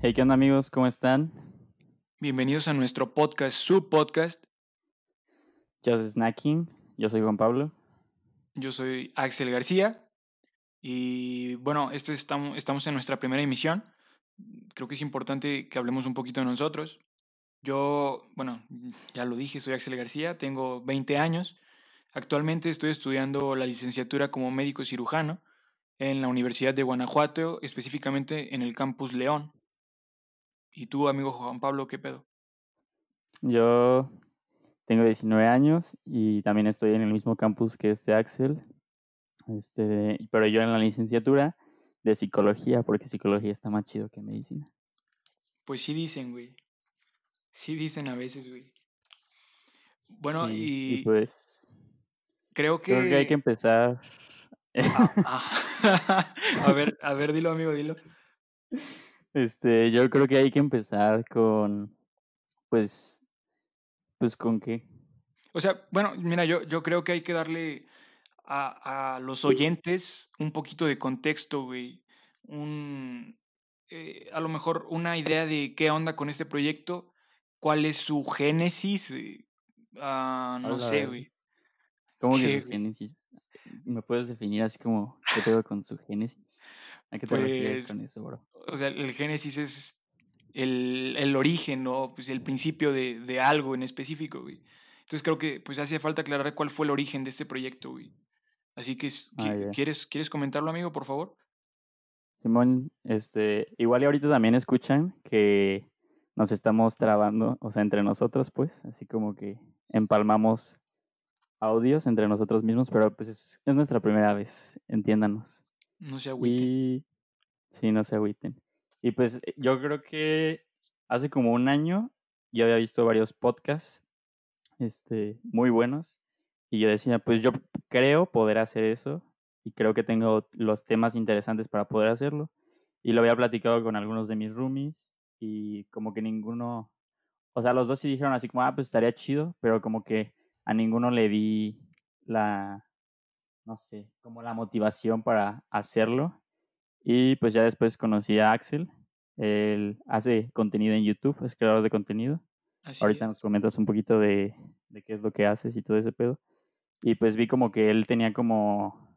Hey, ¿qué onda amigos? ¿Cómo están? Bienvenidos a nuestro podcast, su podcast. Just Snacking. Yo soy Juan Pablo. Yo soy Axel García. Y bueno, este estamos, estamos en nuestra primera emisión. Creo que es importante que hablemos un poquito de nosotros. Yo, bueno, ya lo dije, soy Axel García, tengo 20 años. Actualmente estoy estudiando la licenciatura como médico cirujano en la Universidad de Guanajuato, específicamente en el campus León. ¿Y tú, amigo Juan Pablo, qué pedo? Yo tengo 19 años y también estoy en el mismo campus que este Axel. Este, pero yo en la licenciatura de psicología, porque psicología está más chido que medicina. Pues sí dicen, güey. Sí dicen a veces, güey. Bueno, y, pues creo que... creo que hay que empezar. Ah, ah. a ver, a ver, dilo, amigo, dilo. Este, yo creo que hay que empezar con, pues, pues con qué. O sea, bueno, mira, yo, yo creo que hay que darle a, a los oyentes un poquito de contexto, güey. Un, eh, a lo mejor una idea de qué onda con este proyecto, cuál es su génesis, eh, ah, no Hola, sé, güey. ¿Cómo que ¿Qué, su génesis? ¿Me puedes definir así como qué pedo con su génesis? ¿A qué te refieres Pues, con eso, bro? o sea, el génesis es el, el origen, ¿no? Pues el principio de, de algo en específico, güey. Entonces creo que pues hace falta aclarar cuál fue el origen de este proyecto, güey. Así que, Ah. ¿quieres, ¿quieres comentarlo, amigo, por favor? Simón, este, igual y ahorita también escuchan que nos estamos trabando, o sea, entre nosotros, pues, así como que empalmamos audios entre nosotros mismos, pero pues es, es nuestra primera vez, entiéndanos. No se agüiten. Y sí, no se agüiten. Y pues yo creo que hace como un año yo había visto varios podcasts, este, muy buenos, y yo decía, pues yo creo poder hacer eso, y creo que tengo los temas interesantes para poder hacerlo. Y lo había platicado con algunos de mis roomies, y como que ninguno, o sea, los dos sí dijeron así como, ah, pues estaría chido, pero como que a ninguno le di la, no sé, como la motivación para hacerlo. Y pues ya después conocí a Axel. Él hace contenido en YouTube, es creador de contenido. Así Ahorita es. nos comentas un poquito de, de qué es lo que haces y todo ese pedo. Y pues vi como que él tenía como,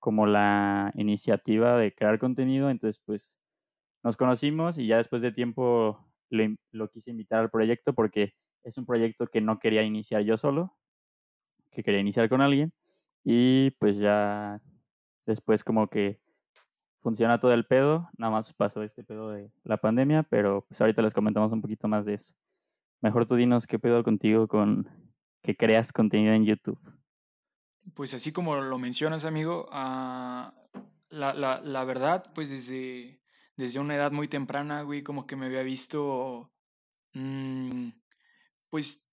como la iniciativa de crear contenido. Entonces pues nos conocimos y ya después de tiempo lo, lo quise invitar al proyecto porque es un proyecto que no quería iniciar yo solo, que quería iniciar con alguien. Y pues ya después como que funciona todo el pedo, nada más pasó este pedo de la pandemia, pero pues ahorita les comentamos un poquito más de eso. Mejor tú dinos qué pedo contigo con que creas contenido en YouTube. Pues así como lo mencionas, amigo, la, la, la verdad, pues desde, desde una edad muy temprana, güey, como que me había visto, mm, pues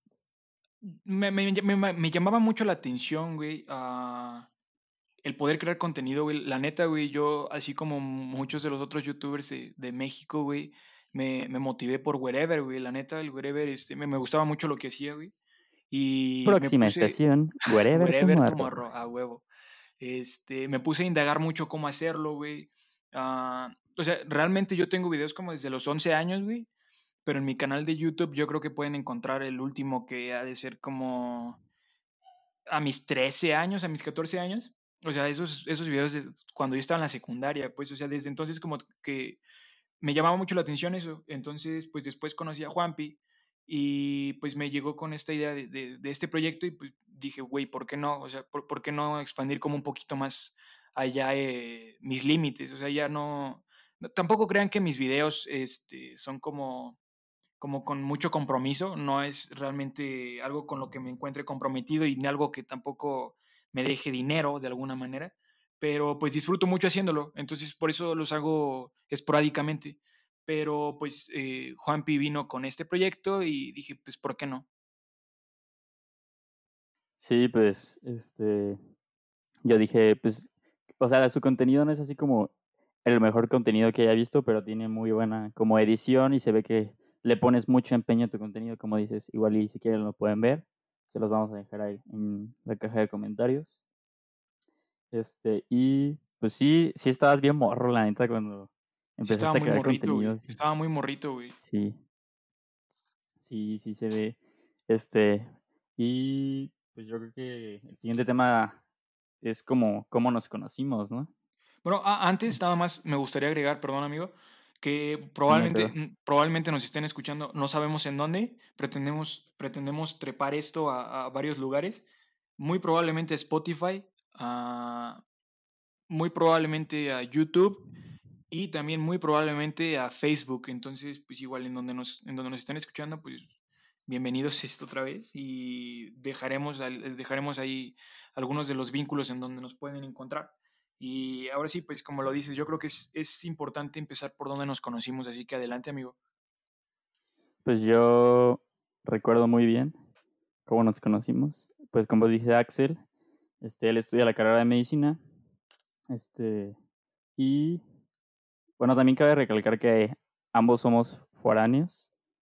me, me, me- me- llamaba mucho la atención, güey, ah, el poder crear contenido, güey. La neta, güey, yo, así como muchos de los otros youtubers de, de México, güey, me, me motivé por Wherever, güey. La neta, el Wherever, este, me, me gustaba mucho lo que hacía, güey. Y Próxima puse, estación, Wherever Wherever Tomorrow. Tomorrow, a huevo. Este, me puse a indagar mucho cómo hacerlo, güey. Ah, o sea, realmente yo tengo videos como desde los 11 años, güey. Pero en mi canal de YouTube yo creo que pueden encontrar el último que ha de ser como a mis 13 años, a mis 14 años. O sea, esos, esos videos de cuando yo estaba en la secundaria, pues, o sea, desde entonces como que me llamaba mucho la atención eso. Entonces, pues después conocí a Juanpi y pues me llegó con esta idea de, de- este proyecto y pues dije, güey, ¿por qué no? O sea, ¿por, qué no expandir como un poquito más allá eh, mis límites? O sea, ya no... no- Tampoco crean que mis videos este, son como como con mucho compromiso, no es realmente algo con lo que me encuentre comprometido y ni algo que tampoco me deje dinero de alguna manera, pero pues disfruto mucho haciéndolo, entonces por eso los hago esporádicamente, pero pues eh, Juanpi vino con este proyecto y dije, pues, ¿por qué no? Sí, pues, este, yo dije, pues, o sea, su contenido no es así como el mejor contenido que haya visto, pero tiene muy buena como edición y se ve que le pones mucho empeño a tu contenido, como dices, igual y si quieren lo pueden ver, se los vamos a dejar ahí en la caja de comentarios. Este, y pues sí, sí estabas bien morro, la neta, cuando Sí, empezaste estaba a muy crear morrito, güey. contenido. sí. Estaba muy morrito, güey. Sí. Sí, sí se ve. Este, y pues yo creo que el siguiente tema es como cómo nos conocimos, ¿no? Bueno, antes nada más me gustaría agregar, perdón amigo, que probablemente, mm, probablemente nos estén escuchando, no sabemos en dónde, pretendemos, pretendemos trepar esto a, a varios lugares, muy probablemente a Spotify, a- muy probablemente a YouTube y también muy probablemente a Facebook. Entonces, pues igual en donde nos, en donde nos estén escuchando, pues bienvenidos esto otra vez y dejaremos, dejaremos ahí algunos de los vínculos en donde nos pueden encontrar. Y ahora sí, pues como lo dices, yo creo que es, es importante empezar por donde nos conocimos, así que adelante, amigo. Pues yo recuerdo muy bien cómo nos conocimos. Pues como dice Axel, este, él estudia la carrera de medicina. Este, y bueno, también cabe recalcar que ambos somos foráneos.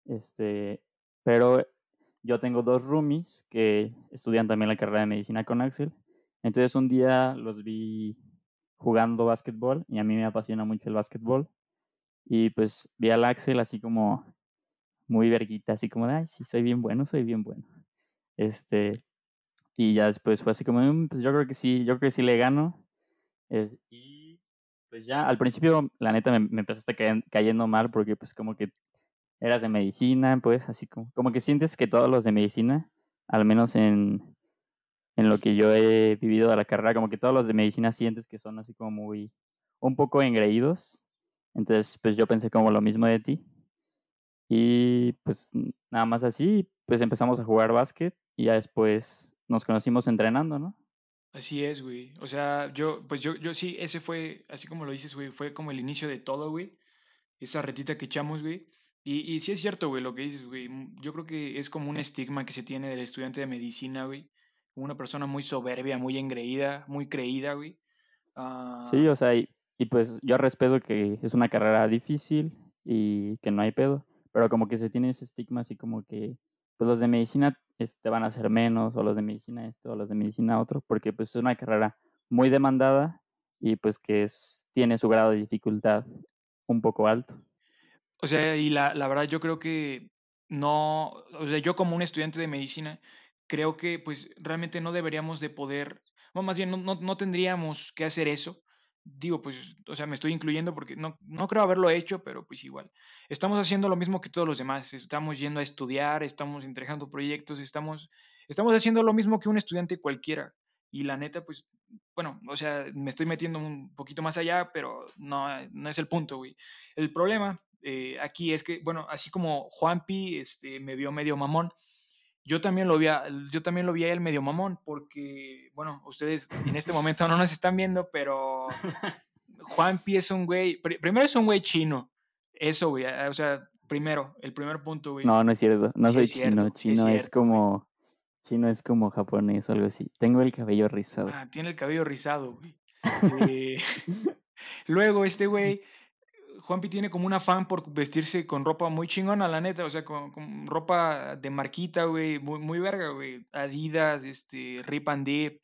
Este, pero yo tengo dos roomies que estudian también la carrera de medicina con Axel. Entonces un día los vi jugando básquetbol y a mí me apasiona mucho el básquetbol. Y pues vi al Axel así como muy verguita, así como de, ay, sí, soy bien bueno, soy bien bueno. Este, y ya después fue así como, "Mm, pues yo creo que sí, yo creo que sí le gano. Es- y pues ya, al principio, la neta, me, me empezaste caen- cayendo mal porque pues como que eras de medicina, pues así como, como que sientes que todos los de medicina, al menos en, en lo que yo he vivido de la carrera, como que todos los de medicina sientes que son así como muy, un poco engreídos. Entonces, pues yo pensé como lo mismo de ti. Y pues nada más así, pues empezamos a jugar básquet y ya después nos conocimos entrenando, ¿no? Así es, güey. O sea, yo, pues yo, yo sí, ese fue, así como lo dices, güey, fue como el inicio de todo, güey. Esa retita que echamos, güey. Y, y sí es cierto, güey, lo que dices, güey. Yo creo que es como un estigma que se tiene del estudiante de medicina, güey. Una persona muy soberbia, muy engreída, muy creída, güey. Sí, Ah, o sea, y, y pues yo respeto que es una carrera difícil y que no hay pedo, pero como que se tiene ese estigma así como que pues los de medicina este, van a ser menos, o los de medicina esto, o los de medicina otro, porque pues es una carrera muy demandada y pues que es, tiene su grado de dificultad un poco alto. O sea, y la, la verdad yo creo que no, o sea, yo como un estudiante de medicina, creo que pues realmente no deberíamos de poder, o más bien no, no, no tendríamos que hacer eso. Digo, pues, o sea, me estoy incluyendo porque no, no creo haberlo hecho, pero pues igual. Estamos haciendo lo mismo que todos los demás. Estamos yendo a estudiar, estamos entregando proyectos, estamos, estamos haciendo lo mismo que un estudiante cualquiera. Y la neta, pues, bueno, o sea, me estoy metiendo un poquito más allá, pero no, no es el punto, güey. El problema eh, aquí es que, bueno, así como Juanpi este, me vio medio mamón, yo también lo vi a, yo también lo vi a él medio mamón, porque, bueno, ustedes en este momento no nos están viendo, pero Juanpi es un güey, pr- primero es un güey chino, eso, güey, o sea, primero, el primer punto, güey. No, no es cierto, no Sí soy cierto, chino, es chino es güey. como, chino es como japonés o algo así. Tengo el cabello rizado. Ah, tiene el cabello rizado, güey. Eh, luego, este güey, Juanpi tiene como un afán por vestirse con ropa muy chingona, la neta, o sea, con, con ropa de marquita, güey, muy, muy verga, güey. Adidas, este, Rip and Dip,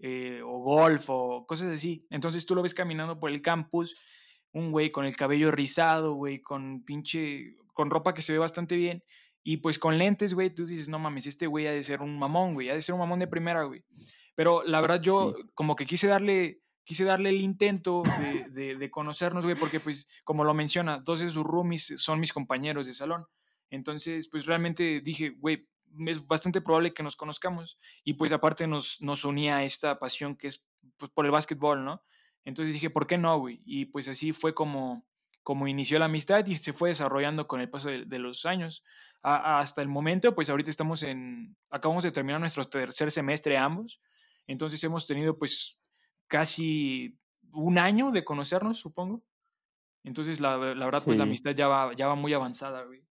eh, o Golf, o cosas así. Entonces tú lo ves caminando por el campus, un güey con el cabello rizado, güey, con pinche, con ropa que se ve bastante bien. Y pues con lentes, güey, tú dices, no mames, este güey ha de ser un mamón, güey, ha de ser un mamón de primera, güey. Pero la verdad yo Sí, como que quise darle, quise darle el intento de, de, de conocernos, güey, porque pues como lo menciona, dos de sus roomies son mis compañeros de salón. Entonces, pues realmente dije, güey, es bastante probable que nos conozcamos. Y pues aparte nos, nos unía esta pasión que es pues, por el básquetbol, ¿no? Entonces dije, ¿por qué no, güey? Y pues así fue como, como inició la amistad y se fue desarrollando con el paso de, de los años. A- hasta el momento, pues ahorita estamos en, acabamos de terminar nuestro tercer semestre ambos. Entonces hemos tenido pues casi un año de conocernos, supongo. Entonces la, la verdad pues la amistad ya va, ya va muy avanzada, güey.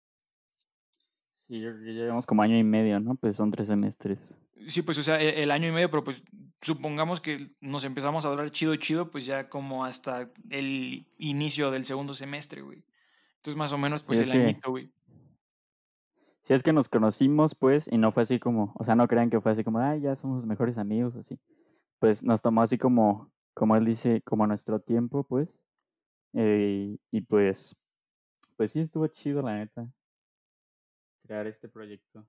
sí, yo creo que ya llevamos como año y medio, ¿no? Pues son tres semestres. Sí, pues o sea, e- el año y medio, pero pues supongamos que nos empezamos a hablar chido, chido, pues ya como hasta el inicio del segundo semestre, güey. Entonces más o menos pues es el que, añito, güey. sí es que nos conocimos, pues, y no fue así como, o sea, no crean que fue así como, ay, ya somos mejores amigos así. Pues nos tomó así como, como él dice, como nuestro tiempo, pues. Eh, y pues, pues sí, estuvo chido, la neta, crear este proyecto.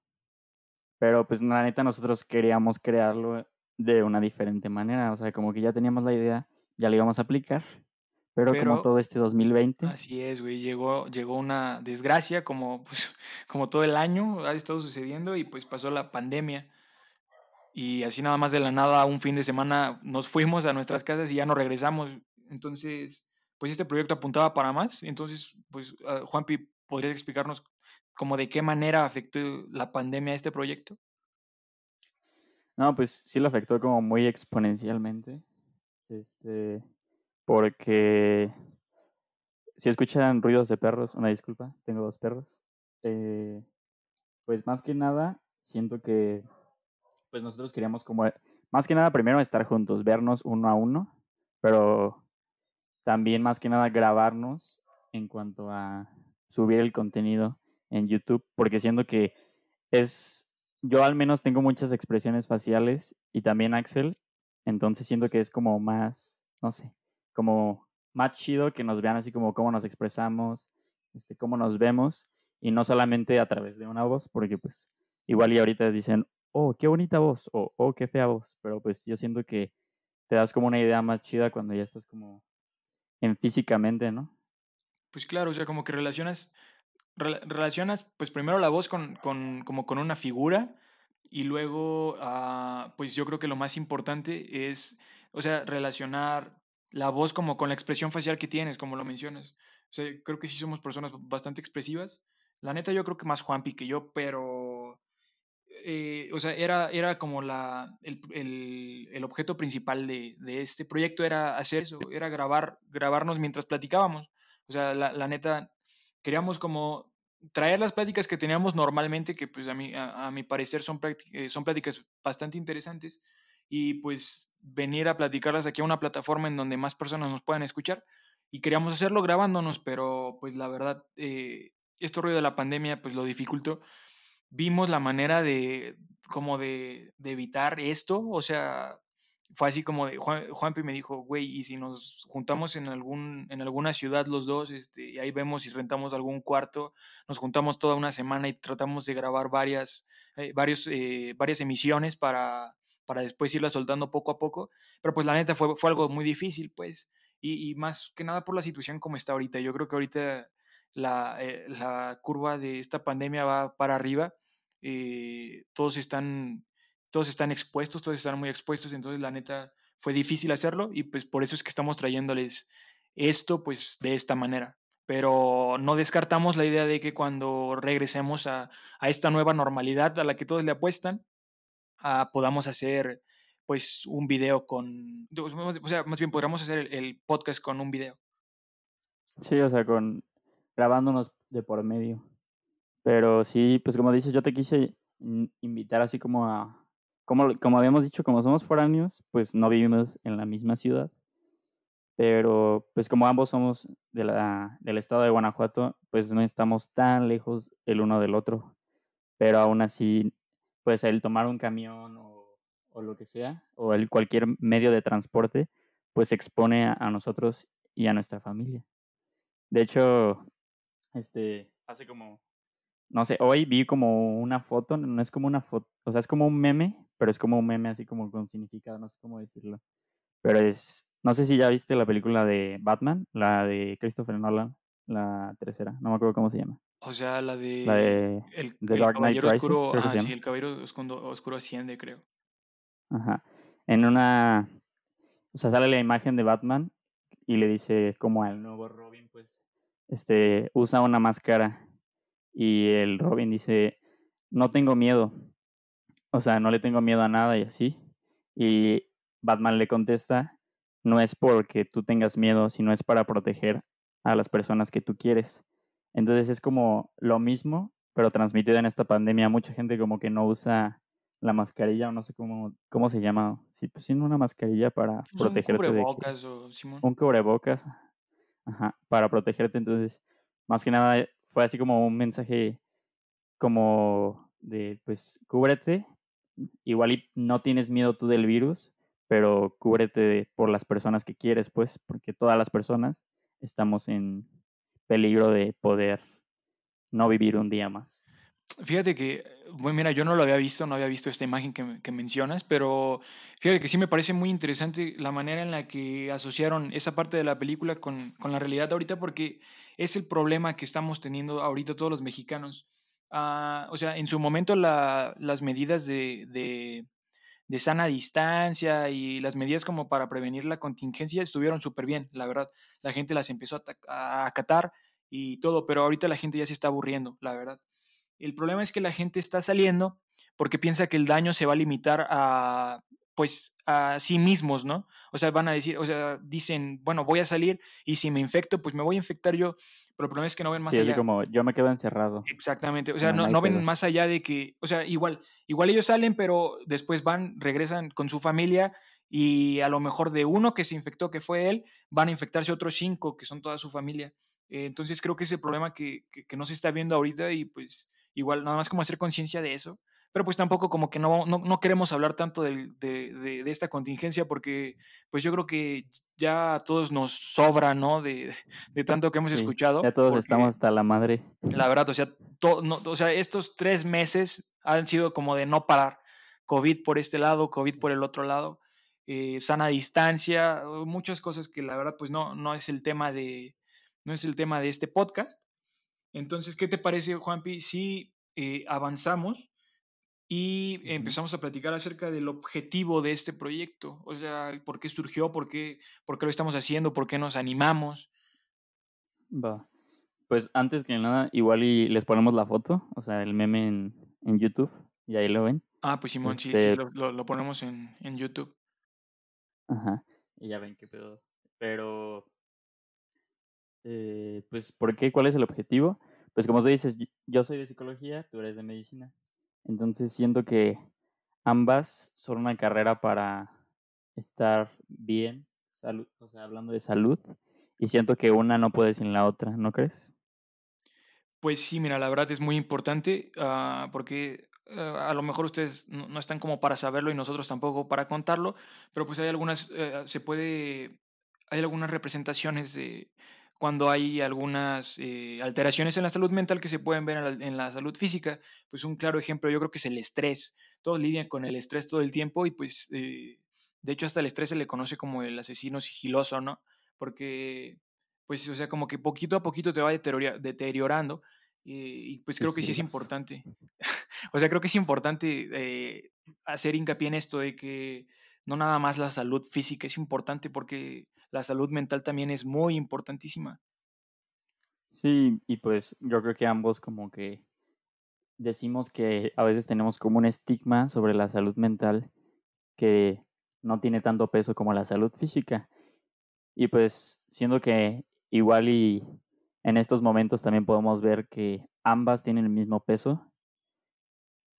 Pero pues la neta nosotros queríamos crearlo de una diferente manera, o sea, como que ya teníamos la idea, ya la íbamos a aplicar, pero, como todo este 2020. Así es, güey, llegó, llegó una desgracia como, pues, como todo el año ha estado sucediendo y pues pasó la pandemia. Y así nada más de la nada, un fin de semana nos fuimos a nuestras casas y ya no regresamos. Entonces, pues este proyecto apuntaba para más. Entonces, pues, uh, Juanpi, ¿podrías explicarnos como de qué manera afectó la pandemia a este proyecto? No, pues sí lo afectó como muy exponencialmente. Este, porque si escuchan ruidos de perros, una disculpa, tengo dos perros. Eh, pues más que nada, siento que pues nosotros queríamos como, más que nada primero estar juntos, vernos uno a uno, pero también más que nada grabarnos en cuanto a subir el contenido en YouTube, porque siento que es, yo al menos tengo muchas expresiones faciales y también Axel, entonces siento que es como más, no sé, como más chido que nos vean así como cómo nos expresamos, este, cómo nos vemos y no solamente a través de una voz, porque pues igual y ahorita dicen, oh, qué bonita voz, o oh, qué fea voz, pero pues yo siento que te das como una idea más chida cuando ya estás como en físicamente, ¿no? Pues claro, o sea, como que relacionas, relacionas pues primero la voz con, con, como con una figura y luego, ah, pues yo creo que lo más importante es, o sea, relacionar la voz como con la expresión facial que tienes, como lo mencionas. O sea, creo que sí somos personas bastante expresivas. La neta, yo creo que más Juanpi que yo, pero eh, o sea, era, era como la, el, el, el objeto principal de, de, este proyecto, era hacer eso, era grabar, grabarnos mientras platicábamos. O sea, la, la neta, queríamos como traer las pláticas que teníamos normalmente, que pues a mi, a, mi parecer son, eh, son pláticas bastante interesantes, y pues venir a platicarlas aquí a una plataforma en donde más personas nos puedan escuchar. Y queríamos hacerlo grabándonos, pero pues la verdad, eh, este ruido de la pandemia pues lo dificultó vimos la manera de, como de, de evitar esto, o sea, fue así como de, Juan, Juanpi me dijo, güey, y si nos juntamos en, algún, en alguna ciudad los dos, este, y ahí vemos si rentamos algún cuarto, nos juntamos toda una semana y tratamos de grabar varias, eh, varios, eh, varias emisiones para, para después irlas soltando poco a poco, pero pues la neta fue, fue algo muy difícil, pues, y, y, más que nada por la situación como está ahorita. Yo creo que ahorita la, eh, la curva de esta pandemia va para arriba, eh, todos, están, todos están expuestos, todos están muy expuestos, entonces la neta fue difícil hacerlo y pues por eso es que estamos trayéndoles esto pues de esta manera. Pero no descartamos la idea de que cuando regresemos a, a esta nueva normalidad a la que todos le apuestan, ah, podamos hacer pues un video con, o sea, más bien podríamos hacer el, el podcast con un video. Sí, o sea, con grabándonos de por medio. Pero sí, pues como dices, yo te quise invitar así como a, como, como habíamos dicho, como somos foráneos, pues no vivimos en la misma ciudad. Pero pues como ambos somos de la, del estado de Guanajuato, pues no estamos tan lejos el uno del otro. Pero aún así, pues el tomar un camión o, o lo que sea, o el cualquier medio de transporte, pues expone a, a nosotros y a nuestra familia. De hecho, este, hace como, no sé, hoy vi como una foto, no es como una foto, o sea, es como un meme, pero es como un meme así como con significado, no sé cómo decirlo. Pero es, no sé si ya viste la película de Batman, la de Christopher Nolan, la tercera, no me acuerdo cómo se llama. O sea, la de, la de el, el Dark Knight caballero Rises, oscuro, sí, llama. el caballero oscuro, oscuro asciende, creo. Ajá. En una, o sea, sale la imagen de Batman y le dice como al nuevo Robin, pues, este, usa una máscara y el Robin dice, no tengo miedo, o sea, no le tengo miedo a nada y así. Y Batman le contesta, no es porque tú tengas miedo, sino es para proteger a las personas que tú quieres. Entonces es como lo mismo, pero transmitido en esta pandemia. Mucha gente como que no usa la mascarilla o no sé cómo, cómo se llama. Sí, pues sin una mascarilla para Pues un protegerte de que, cubrebocas o Simón. un cubrebocas, ajá, para protegerte. Entonces, más que nada eh, fue así como un mensaje como de, pues, cúbrete. Igual y no tienes miedo tú del virus, pero cúbrete por las personas que quieres, pues, porque todas las personas estamos en peligro de poder no vivir un día más. Fíjate que, bueno, mira, yo no lo había visto, no había visto esta imagen que, mencionas, pero fíjate que sí me parece muy interesante la manera en la que asociaron esa parte de la película con, con la realidad ahorita, porque es el problema que estamos teniendo ahorita todos los mexicanos. Uh, o sea, en su momento la, las medidas de, de, de, sana distancia y las medidas como para prevenir la contingencia estuvieron súper bien, la verdad. La gente las empezó a acatar y todo, pero ahorita la gente ya se está aburriendo, la verdad. El problema es que la gente está saliendo porque piensa que el daño se va a limitar a, pues, a sí mismos, ¿no? O sea, van a decir, o sea, dicen, bueno, voy a salir y si me infecto, pues me voy a infectar yo. Pero el problema es que no ven más sí, allá. Es como, yo me quedo encerrado. Exactamente. O sea, no, no ven más allá de que, o sea, igual, igual ellos salen, pero después van, regresan con su familia y a lo mejor de uno que se infectó, que fue él, van a infectarse otros cinco, que son toda su familia. Entonces creo que es el problema que, que, que no se está viendo ahorita y pues igual nada más como hacer conciencia de eso, pero pues tampoco como que no, no, no queremos hablar tanto de, de, de, de, esta contingencia porque pues yo creo que ya a todos nos sobra, ¿no? De, tanto que hemos sí, escuchado. Ya todos estamos hasta la madre. La verdad, o sea, to, no, o sea, estos tres meses han sido como de no parar. COVID por este lado, COVID por el otro lado, eh, sana distancia, muchas cosas que la verdad pues no, no es el tema de, no es el tema de este podcast, entonces, ¿qué te parece, Juanpi, si eh, avanzamos y empezamos a platicar acerca del objetivo de este proyecto? O sea, ¿por qué surgió? ¿Por qué, por qué lo estamos haciendo? ¿Por qué nos animamos? Va. Pues antes que nada, igual y les ponemos la foto, o sea, el meme en, en YouTube, y ahí lo ven. Ah, pues Simón, este... sí, sí lo, lo, lo, ponemos en, en YouTube. Ajá, y ya ven qué pedo. Pero eh, pues, ¿por qué? ¿Cuál es el objetivo? Pues como tú dices, yo soy de psicología, tú eres de medicina. Entonces siento que ambas son una carrera para estar bien, salud, o sea, hablando de salud, y siento que una no puede sin la otra, ¿no crees? Pues sí, mira, la verdad es muy importante uh, porque uh, a lo mejor ustedes no, están como para saberlo y nosotros tampoco para contarlo, pero pues hay algunas, uh, se puede, hay algunas representaciones de cuando hay algunas eh, alteraciones en la salud mental que se pueden ver en la, en la, salud física. Pues un claro ejemplo yo creo que es el estrés. Todos lidian con el estrés todo el tiempo y pues eh, de hecho hasta el estrés se le conoce como el asesino sigiloso, ¿no? Porque pues o sea como que poquito a poquito te va deteriorando eh, y pues creo que sí es importante. o sea, creo que es importante eh, hacer hincapié en esto de que no nada más la salud física es importante porque la salud mental también es muy importantísima. Sí, y pues yo creo que ambos como que decimos que a veces tenemos como un estigma sobre la salud mental que no tiene tanto peso como la salud física. Y pues siendo que igual y en estos momentos también podemos ver que ambas tienen el mismo peso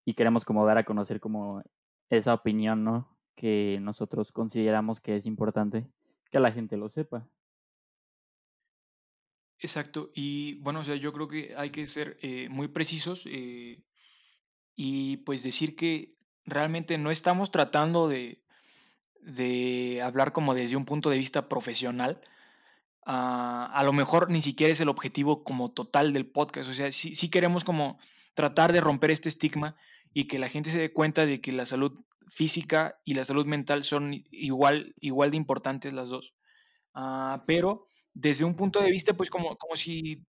y queremos como dar a conocer como esa opinión, ¿no? Que nosotros consideramos que es importante que la gente lo sepa. Exacto, y bueno, o sea, yo creo que hay que ser eh, muy precisos eh, y pues decir que realmente no estamos tratando de, de hablar como desde un punto de vista profesional. Uh, a lo mejor ni siquiera es el objetivo como total del podcast, o sea, sí, sí queremos como tratar de romper este estigma y que la gente se dé cuenta de que la salud física y la salud mental son igual, igual de importantes las dos. Uh, pero desde un punto de vista, pues como, como, si,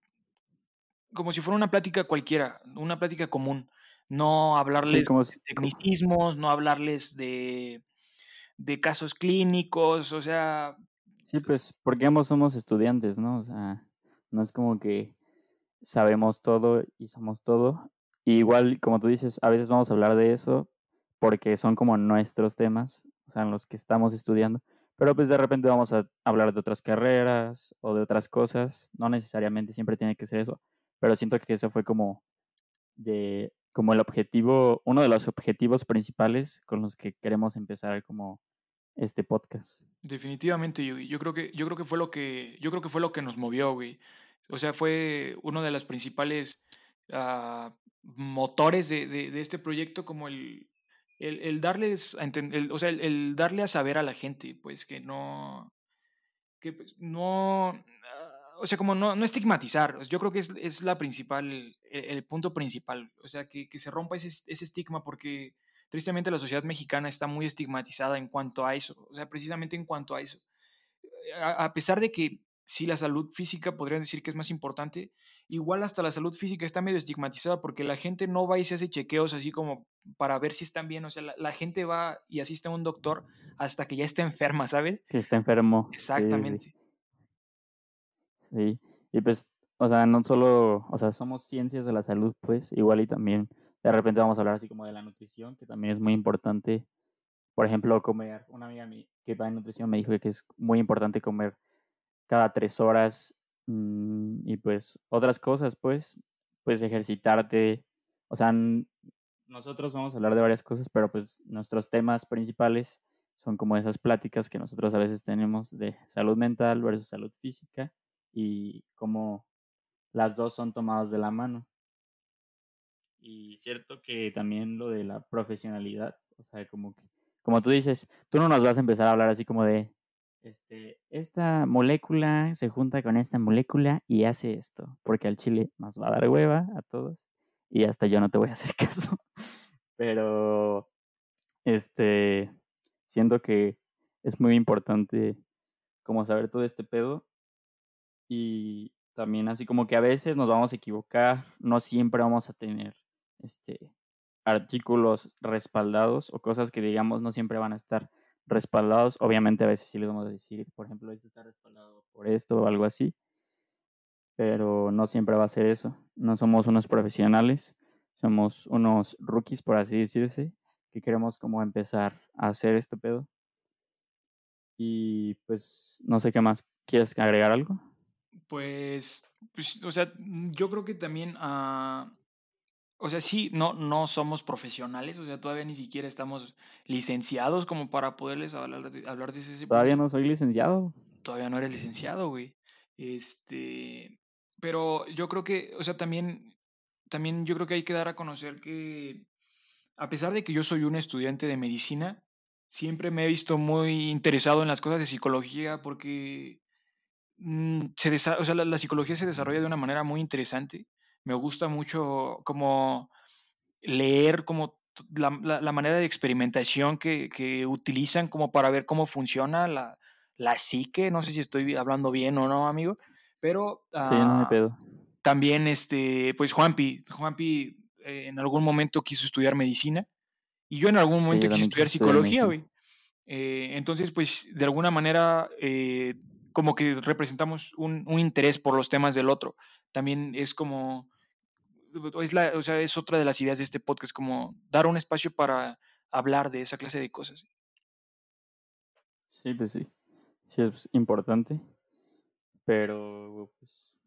como si fuera una plática cualquiera, una plática común. No hablarles sí, de tecnicismos, no hablarles de, de casos clínicos, o sea... Sí, pues porque ambos somos estudiantes, ¿no? O sea, no es como que sabemos todo y somos todo. Y igual, como tú dices, a veces vamos a hablar de eso porque son como nuestros temas, o sea, en los que estamos estudiando. Pero pues de repente vamos a hablar de otras carreras o de otras cosas. No necesariamente siempre tiene que ser eso. Pero siento que eso fue como de como el objetivo, uno de los objetivos principales con los que queremos empezar como este podcast. Definitivamente, yo, creo que yo creo que fue lo que yo creo que fue lo que nos movió, güey. O sea, fue uno de los principales uh, motores de, este proyecto, como el el, el darles a entender, o sea, el, darle a saber a la gente, pues que no, que pues, no, ah, o sea, como no, no estigmatizar, yo creo que es, es la principal, el, el punto principal, o sea, que, que se rompa ese, ese estigma porque tristemente la sociedad mexicana está muy estigmatizada en cuanto a eso, o sea, precisamente en cuanto a eso. A pesar de que sí la salud física podrían decir que es más importante, igual hasta la salud física está medio estigmatizada porque la gente no va y se hace chequeos así como para ver si están bien, o sea, la, la gente va y asiste a un doctor hasta que ya está enferma, ¿sabes? Que está enfermo. Exactamente. Sí, sí. sí, y pues, o sea, no solo, o sea, somos ciencias de la salud, pues, igual y también de repente vamos a hablar así como de la nutrición, que también es muy importante. Por ejemplo, comer, una amiga que va en nutrición me dijo que es muy importante comer cada tres horas mmm, y pues otras cosas, pues, pues ejercitarte. O sea, nosotros vamos a hablar de varias cosas, pero pues nuestros temas principales son como esas pláticas que nosotros a veces tenemos de salud mental versus salud física y cómo las dos son tomadas de la mano. Y cierto que también lo de la profesionalidad, o sea, como que, como tú dices, tú no nos vas a empezar a hablar así como de, este, esta molécula se junta con esta molécula y hace esto, porque al chile nos va a dar hueva a todos y hasta yo no te voy a hacer caso. Pero, este, siento que es muy importante como saber todo este pedo y también así como que a veces nos vamos a equivocar, no siempre vamos a tener este artículos respaldados o cosas que digamos no siempre van a estar respaldados. Obviamente a veces sí les vamos a decir, por ejemplo, este está respaldado por esto o algo así, pero no siempre va a ser eso. No somos unos profesionales, somos unos rookies, por así decirse, que queremos como empezar a hacer este pedo. Y pues no sé qué más. ¿Quieres agregar algo? Pues, pues o sea, yo creo que también... Uh o sea, sí, no, no somos profesionales, o sea, todavía ni siquiera estamos licenciados como para poderles hablar de, hablar de ese Todavía no soy licenciado. Todavía no eres licenciado, güey. Este, pero yo creo que, o sea, también, también yo creo que hay que dar a conocer que, a pesar de que yo soy un estudiante de medicina, siempre me he visto muy interesado en las cosas de psicología porque mm, se o sea, la, la psicología se desarrolla de una manera muy interesante me gusta mucho como leer como la, la, la manera de experimentación que, que, utilizan como para ver cómo funciona la, la, psique. No sé si estoy hablando bien o no, amigo, pero sí, no me pedo. también, este, pues Juanpi, Juanpi eh, en algún momento quiso estudiar medicina y yo en algún momento sí, quise estudiar psicología, güey. Eh, entonces, pues de alguna manera, eh, como que representamos un, un interés por los temas del otro. También es como es, la, o sea, es otra de las ideas de este podcast, como dar un espacio para hablar de esa clase de cosas. Sí, pues sí, sí es importante, pero pues,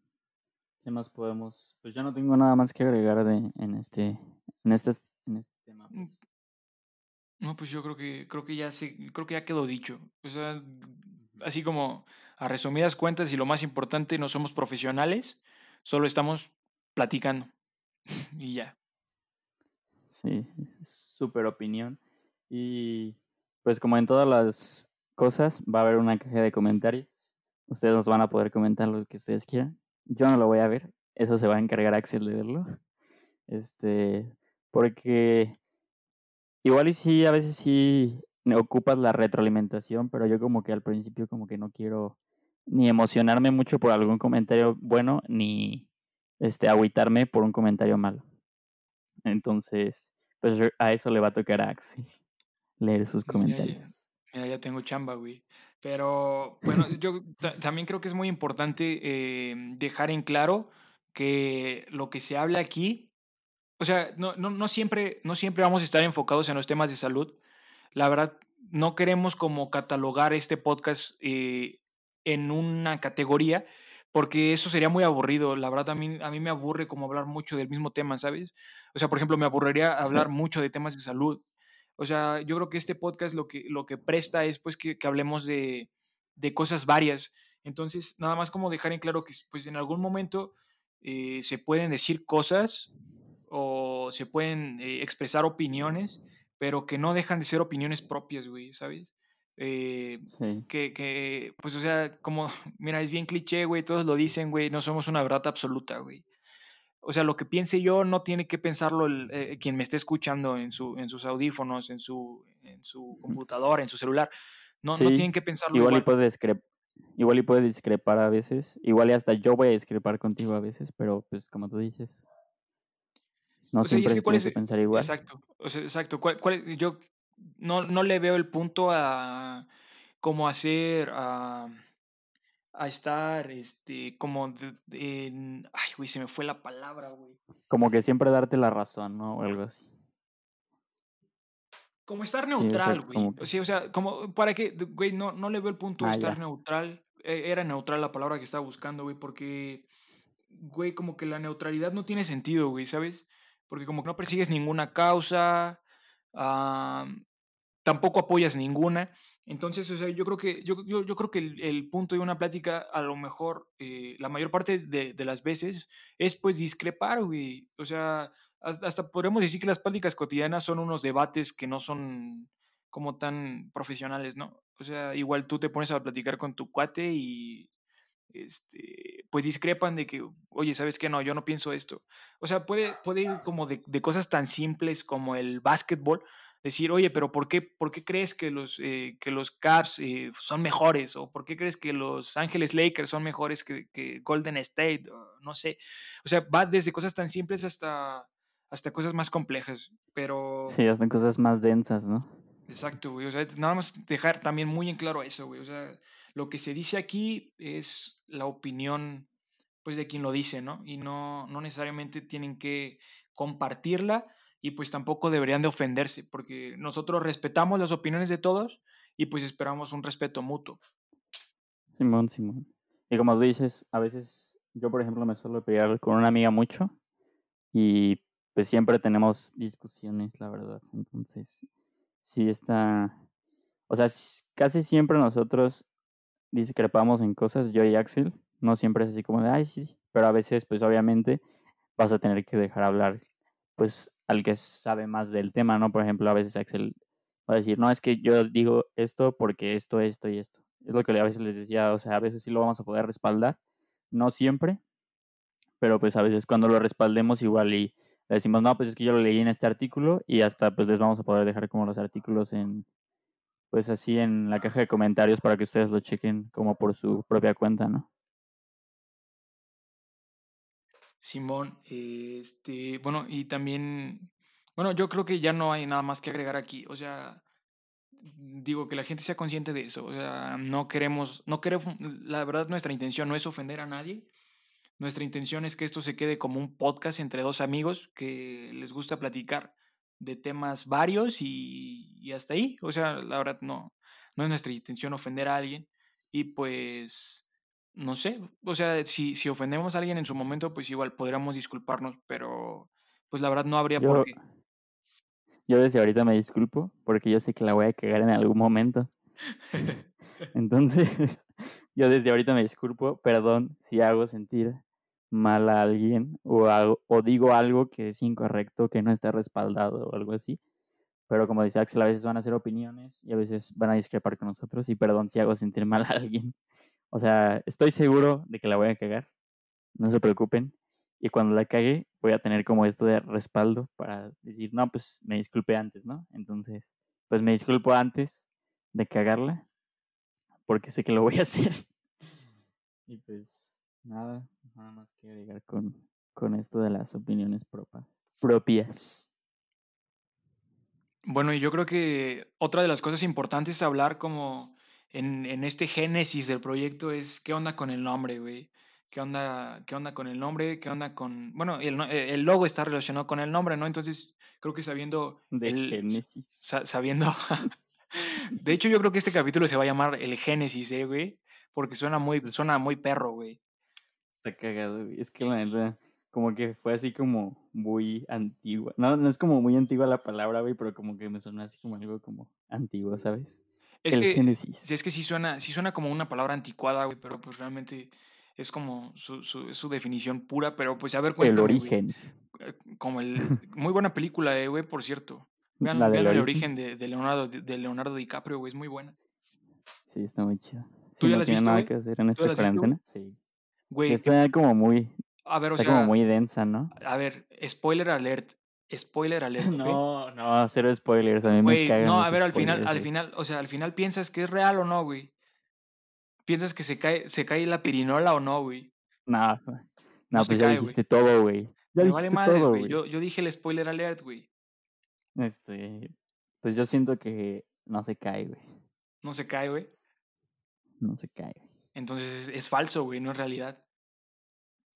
¿qué más podemos? Pues yo no tengo nada más que agregar de, en, este, en, este, en este tema. Pues. No, pues yo creo que, creo que ya se, creo que ya quedó dicho. O sea, así como a resumidas cuentas y lo más importante, no somos profesionales, solo estamos platicando. y ya. Sí, súper opinión. Y pues como en todas las cosas, va a haber una caja de comentarios. Ustedes nos van a poder comentar lo que ustedes quieran. Yo no lo voy a ver. Eso se va a encargar Axel de verlo. Este, porque igual y sí, a veces sí ocupas la retroalimentación, pero yo como que al principio como que no quiero ni emocionarme mucho por algún comentario bueno, ni este, agüitarme por un comentario malo. Entonces, pues a eso le va a tocar a Axel leer sus comentarios. Mira, ya, ya tengo chamba, güey. Pero bueno, yo también creo que es muy importante eh, dejar en claro que lo que se habla aquí, o sea, no, no, no, siempre, no siempre vamos a estar enfocados en los temas de salud. La verdad, no queremos como catalogar este podcast eh, en una categoría, porque eso sería muy aburrido. La verdad, a mí, a mí me aburre como hablar mucho del mismo tema, ¿sabes? O sea, por ejemplo, me aburriría hablar mucho de temas de salud. O sea, yo creo que este podcast lo que, lo que presta es pues que, que hablemos de, de, cosas varias. Entonces, nada más como dejar en claro que pues en algún momento eh, se pueden decir cosas o se pueden eh, expresar opiniones, pero que no dejan de ser opiniones propias, güey, ¿sabes? Eh, Sí. que, que, pues, o sea, como, mira, es bien cliché, güey, todos lo dicen, güey, no somos una verdad absoluta, güey. O sea, lo que piense yo no tiene que pensarlo el, eh, quien me esté escuchando en, su, en sus audífonos, en su, en su computadora, en su celular. No, no tienen que pensarlo igual y igual. puede discrep- igual y puede discrepar a veces, igual y hasta yo voy a discrepar contigo a veces, pero pues como tú dices, no O sea, y es siempre que se cuál tiene es, que pensar igual. exacto, o sea, exacto, cuál, cuál- yo no, no le veo el punto a como hacer, a, a estar, este, como, de- de- en, ay, güey, se me fue la palabra, güey. Como que siempre darte la razón, ¿no? O algo así. Como estar Sí, neutral, güey. que... sea, o sea, como, ¿para qué? D- Güey, no, no le veo el punto a Ah, estar ya. neutral. Eh, Era neutral la palabra que estaba buscando, güey, porque, güey, como que la neutralidad no tiene sentido, güey, ¿sabes? Porque como que no persigues ninguna causa, ah, tampoco apoyas ninguna. Entonces, o sea, yo creo que, yo, yo, yo creo que el, el punto de una plática, a lo mejor, eh, la mayor parte de, de las veces, es pues discrepar, güey. O sea, hasta, hasta decir que las pláticas cotidianas son unos debates que no son como tan profesionales, ¿no? O sea, igual tú te pones a platicar con tu cuate y este, pues discrepan de que, oye, ¿sabes qué? No, yo no pienso esto. O sea, puede, puede ir como de, de cosas tan simples como el básquetbol, decir, oye, pero ¿por qué, por qué crees que los, eh, que los Cavs eh, son mejores? ¿O por qué crees que los Ángeles Lakers son mejores que, que Golden State? O no sé. O sea, va desde cosas tan simples hasta, hasta cosas más complejas. Pero, Sí, hacen cosas más densas, ¿no? exacto, güey. O sea, nada más dejar también muy en claro eso, güey. O sea, lo que se dice aquí es la opinión, pues, de quien lo dice, ¿no? Y no, no necesariamente tienen que compartirla y pues tampoco deberían de ofenderse, porque nosotros respetamos las opiniones de todos y pues esperamos un respeto mutuo. Simón, Simón. Y como tú dices, a veces yo, por ejemplo, me suelo pelear con una amiga mucho y pues siempre tenemos discusiones, la verdad. Entonces, sí está... O sea, casi siempre nosotros discrepamos en cosas, yo y Axel. No siempre es así como de, ay, sí. Pero a veces, pues obviamente, vas a tener que dejar hablar, pues, al que sabe más del tema, ¿no? Por ejemplo, a veces Axel va a decir, no, es que yo digo esto porque esto, esto y esto. Es lo que a veces les decía, o sea, a veces sí lo vamos a poder respaldar, no siempre, pero pues a veces cuando lo respaldemos igual y le decimos, no, pues es que yo lo leí en este artículo y hasta pues les vamos a poder dejar como los artículos en, pues así en la caja de comentarios para que ustedes lo chequen como por su propia cuenta, ¿no? Simón, este, bueno, y también, bueno, yo creo que ya no hay nada más que agregar aquí, o sea, digo que la gente sea consciente de eso, o sea, no queremos, no queremos, la verdad nuestra intención no es ofender a nadie, nuestra intención es que esto se quede como un podcast entre dos amigos que les gusta platicar de temas varios y, y hasta ahí, o sea, la verdad no, no es nuestra intención ofender a alguien y pues, no sé, o sea, si, si ofendemos a alguien en su momento, pues igual podríamos disculparnos, pero pues la verdad no habría por Yo, qué. yo desde ahorita me disculpo porque yo sé que la voy a cagar en algún momento. Entonces, yo desde ahorita me disculpo, perdón si hago sentir mal a alguien o, hago- o digo algo que es incorrecto, que no está respaldado o algo así. Pero como dice Axel, a veces van a hacer opiniones y a veces van a discrepar con nosotros y perdón si hago sentir mal a alguien. O sea, estoy seguro de que la voy a cagar, no se preocupen. Y cuando la cague, voy a tener como esto de respaldo para decir, no, pues me disculpe antes, ¿no? Entonces, pues me disculpo antes de cagarla porque sé que lo voy a hacer. Y pues nada, nada más que agregar con, con esto de las opiniones propa- propias. Bueno, y yo creo que otra de las cosas importantes a hablar como en, en este génesis del proyecto es qué onda con el nombre, güey. ¿Qué onda, qué onda con el nombre? ¿Qué onda con...? Bueno, el, el logo está relacionado con el nombre, ¿no? Entonces, creo que sabiendo De el... Génesis. sa- sabiendo... De hecho, yo creo que este capítulo se va a llamar El Génesis, ¿eh, güey? Porque suena muy, suena muy perro, güey. Está cagado, güey. Es que la neta, como que fue así como muy antigua. No, no es como muy antigua la palabra, güey, pero como que me sonó así como algo como antiguo, ¿sabes? Es El que, Génesis. sí, es que sí suena, sí suena como una palabra anticuada, güey, pero pues realmente es como su, su, su definición pura, pero pues a ver, El cuéntame, güey. origen. Eh, Como el... Muy buena película, eh, güey, por cierto. Vean, vean el origen. origen de, de Leonardo, de, Leonardo DiCaprio, güey, es muy buena. Sí, está muy chido. ¿Tú Si ya no la has tiene visto, nada que hacer en ¿Tú esta cuarentena. Sí. Güey, que- Está como muy, a ver, o está sea, como muy densa, ¿no? a ver, spoiler alert, spoiler alert. No, no, cero spoilers. A mí me Güey, cagan no, a ver, al final, al final, o sea, al final piensas que es real o no, güey. Piensas que se cae, se cae la pirinola o no, güey. No. No no, pues ya cae, dijiste todo, güey. Ya Me vale dijiste madres, todo, güey. güey. Yo, yo dije el spoiler alert, güey. Este, pues yo siento que no se cae, güey. No se cae, güey. No se cae, güey. Entonces es, es falso, güey, no es realidad.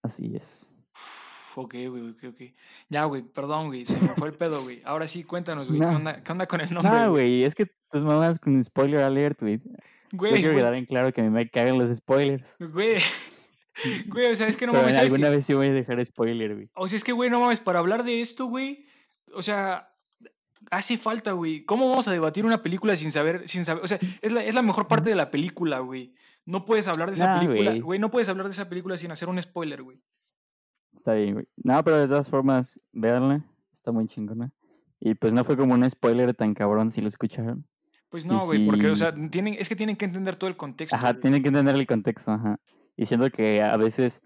Así es. Uf, ok, güey, ok, ok. Ya, güey, perdón, güey, se me fue el pedo, güey. Ahora sí, cuéntanos, güey, ¿qué, onda, ¿qué onda con el nombre, No, güey? es que tus mamás con spoiler alert, güey. Güey, quiero quedar en claro que a mí me cagan los spoilers. güey, güey, o sea, es que no pero mames, ¿sabes alguna vez sí voy a dejar spoiler, güey. O sea, es que, güey, no mames, para hablar de esto, güey, o sea, hace falta, güey. ¿Cómo vamos a debatir una película sin saber, sin saber? O sea, es la, es la mejor parte de la película, güey. No puedes hablar de esa Nah, película, güey. güey, no puedes hablar de esa película sin hacer un spoiler, güey. Está bien, güey. No, pero de todas formas, véanla. Está muy chingona. Y pues no fue como un spoiler tan cabrón si lo escucharon. Pues no, güey, porque, o sea, tienen, es que tienen que entender todo el contexto. Ajá, güey. tienen que entender el contexto, ajá. Y siento que a veces,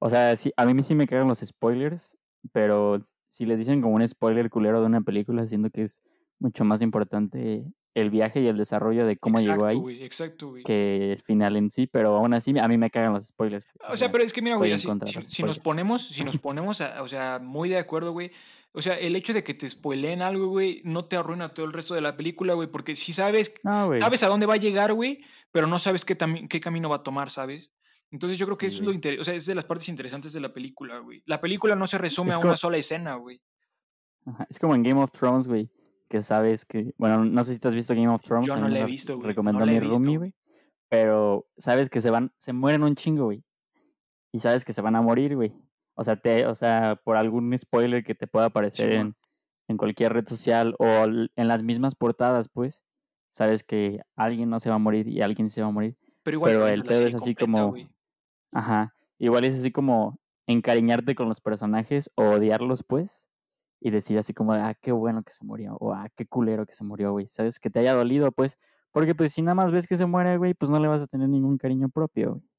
o sea, sí, a mí sí me cagan los spoilers, pero si les dicen como un spoiler culero de una película, siento que es mucho más importante el viaje y el desarrollo de cómo exacto, llegó ahí güey, exacto, güey. que el final en sí, pero aún así a mí me cagan los spoilers. O sea, pero es que mira, güey, si, los si nos ponemos, si nos ponemos, a- o sea, muy de acuerdo, güey. O sea, el hecho de que te spoileen algo, güey, no te arruina todo el resto de la película, güey, porque si sabes, No, sabes a dónde va a llegar, güey, pero no sabes qué, qué camino va a tomar, ¿sabes? Entonces yo creo que Sí, eso es lo güey. inter- o sea, es de las partes interesantes de la película, güey. La película no se resume Es a una sola escena, güey. Ajá, Es como en Game of Thrones, güey, que sabes que, bueno, no sé si te has visto Game of Thrones. Yo no la he visto, güey, Recomendó no mi roomie, güey. Pero sabes que se van, se mueren un chingo, güey. Y sabes que se van a morir, güey. O sea, te, o sea, por algún spoiler que te pueda aparecer en, en cualquier red social o en las mismas portadas, pues, sabes que alguien no se va a morir y alguien se va a morir. Pero igual Pero el pedo es así completa, como. Ajá, igual es así como encariñarte con los personajes o odiarlos, pues, y decir así como, ah, qué bueno que se murió, o ah, qué culero que se murió, güey, ¿sabes? Que te haya dolido, pues, porque pues si nada más ves que se muere, güey, pues no le vas a tener ningún cariño propio, güey.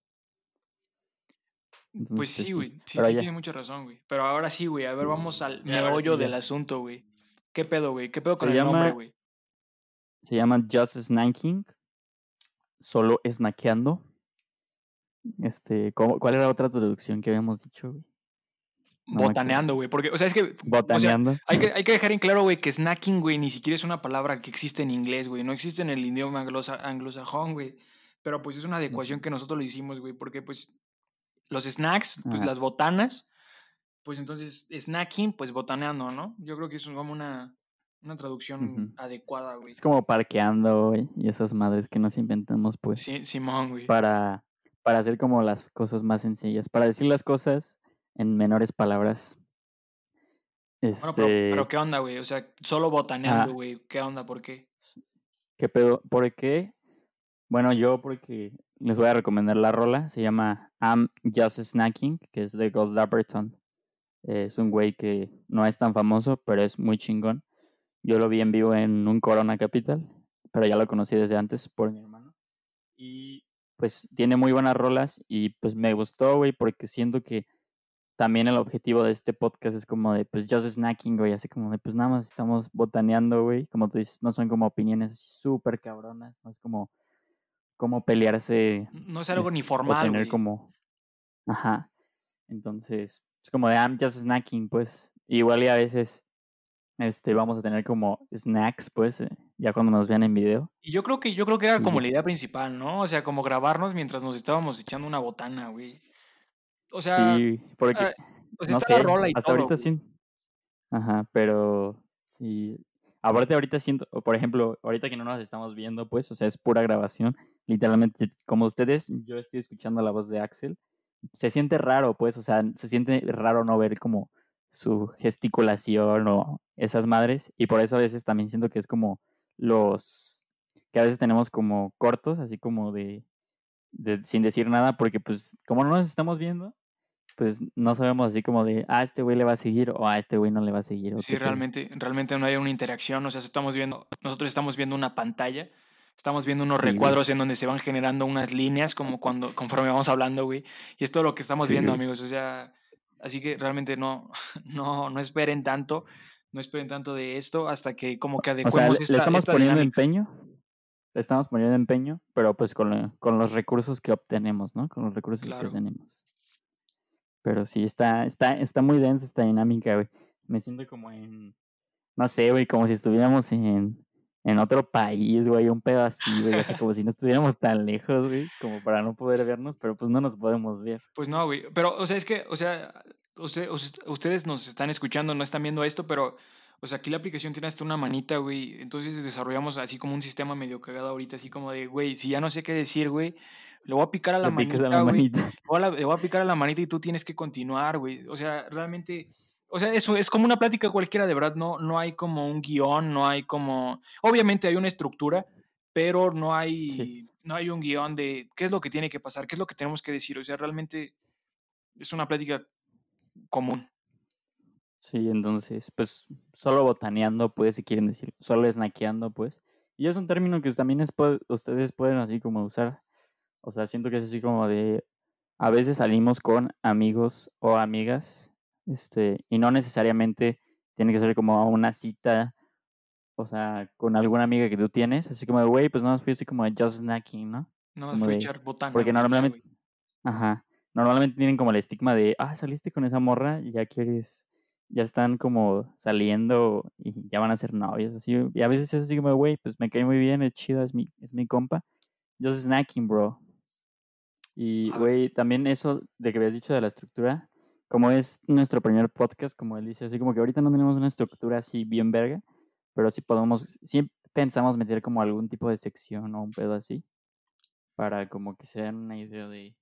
Pues Entonces, sí, sí, güey. Sí, sí, tiene mucha razón, güey. Pero ahora sí, güey. A ver, vamos al meollo del asunto, güey. ¿Qué pedo, güey? ¿Qué pedo con Se el nombre, güey? Se llama Just Snacking, solo snackeando. Este, ¿cómo- ¿cuál era otra traducción que habíamos dicho, güey? No Botaneando, güey. Porque, o sea, es que. O sea, Botaneando. hay que, hay que dejar en claro, güey, que snacking, güey, ni siquiera es una palabra que existe en inglés, güey. No existe en el idioma anglosa- anglosajón, güey. Pero pues es una adecuación que nosotros lo hicimos, güey. Porque, pues, los snacks, pues Ajá. las botanas, pues entonces snacking, pues botaneando, ¿no? Yo creo que eso es como una, una traducción adecuada, güey. Es como parqueando, güey, y esas madres que nos inventamos, pues. Sí, Simón, güey. para, para hacer como las cosas más sencillas, para decir las cosas en menores palabras. Este, Bueno, pero, pero ¿qué onda, güey? O sea, solo botaneando, Ah. güey. ¿Qué onda? ¿Por qué? ¿qué pedo? ¿Por qué? Bueno, yo porque les voy a recomendar la rola, se llama I'm Just Snacking, que es de Ghost Dapperton. Es un güey que no es tan famoso, pero es muy chingón. Yo lo vi en vivo en un Corona Capital, pero ya lo conocí desde antes por mi hermano. Y pues tiene muy buenas rolas y pues me gustó, güey, porque siento que también el objetivo de este podcast es como de, pues, just snacking, güey, así como de, pues, nada más estamos botaneando, güey, como tú dices, no son como opiniones súper cabronas, no es como, como pelearse No es algo ni este, formal, tener güey. como, ajá, entonces, es como de, I'm just snacking, pues, igual y a veces, este, vamos a tener como snacks, pues, eh, ya cuando nos vean en video, Y yo creo que, yo creo que era como la idea principal, ¿no? O sea, como grabarnos mientras nos estábamos echando una botana, güey. O sea, sí, porque, ah, sea, no está la sé, rola y hasta todo, ahorita güey. sí. Ajá, pero sí. Aparte ahorita siento, por ejemplo, ahorita que no nos estamos viendo, pues, o sea, es pura grabación. Literalmente, como ustedes, yo estoy escuchando la voz de Axel. Se siente raro, pues, o sea, se siente raro no ver como su gesticulación o esas madres. Y por eso a veces también siento que es como los que a veces tenemos como cortos, así como de, de sin decir nada, porque pues como no nos estamos viendo, pues no sabemos así como de, ah, este güey le va a seguir o a este güey no le va a seguir. Sí, realmente, realmente no hay una interacción, o sea, estamos viendo, nosotros estamos viendo una pantalla, estamos viendo unos recuadros en donde se van generando unas líneas como cuando, conforme vamos hablando, güey, y es todo lo que estamos viendo, amigos, o sea, así que realmente no, no, no esperen tanto, no esperen tanto de esto hasta que como que adecuemos o sea, le, estamos poniendo empeño, le estamos poniendo empeño, pero pues con, con los recursos que obtenemos, ¿no? Con los recursos que tenemos. Pero sí, está, está, está muy densa esta dinámica, güey. Me siento como en, no sé, güey, como si estuviéramos en, en otro país, güey, un pedo así, güey, o sea, como si no estuviéramos tan lejos, güey, como para no poder vernos, pero pues no nos podemos ver. Pues no, güey, pero, o sea, es que, o sea, usted, ustedes nos están escuchando, no están viendo esto, pero, o sea, aquí la aplicación tiene hasta una manita, güey, entonces desarrollamos así como un sistema medio cagado ahorita, así como de, güey, si ya no sé qué decir, güey, le voy a picar a la, manita, güey. Le voy a picar a la manita y tú tienes que continuar, güey. O sea, realmente, o sea, eso es como una plática cualquiera, de verdad. No, no hay como un guion, no hay como. Obviamente hay una estructura, pero no hay, no hay un guion de qué es lo que tiene que pasar, qué es lo que tenemos que decir. O sea, realmente es una plática común. Sí, entonces, pues solo botaneando, pues, si quieren decir, solo snackeando, pues. Y es un término que también es, ustedes pueden así como usar o sea, siento que es así como de, a veces salimos con amigos o amigas, este, y no necesariamente tiene que ser como una cita, o sea, con alguna amiga que tú tienes, así como de, güey, pues no, fui así como de just snacking, ¿no? No, fui echar botana. Porque normalmente, ajá, normalmente tienen como el estigma de, ah, saliste con esa morra y ya quieres, ya están como saliendo y ya van a ser novios, así, y a veces es así como, güey, pues me cae muy bien, es chido, es mi, es mi compa, just snacking, bro. Y, güey, también eso de que habías dicho de la estructura, como es nuestro primer podcast, como él dice, así como que ahorita no tenemos una estructura así bien verga, pero sí podemos, sí pensamos meter como algún tipo de sección o un pedo así, para como que se den una idea de,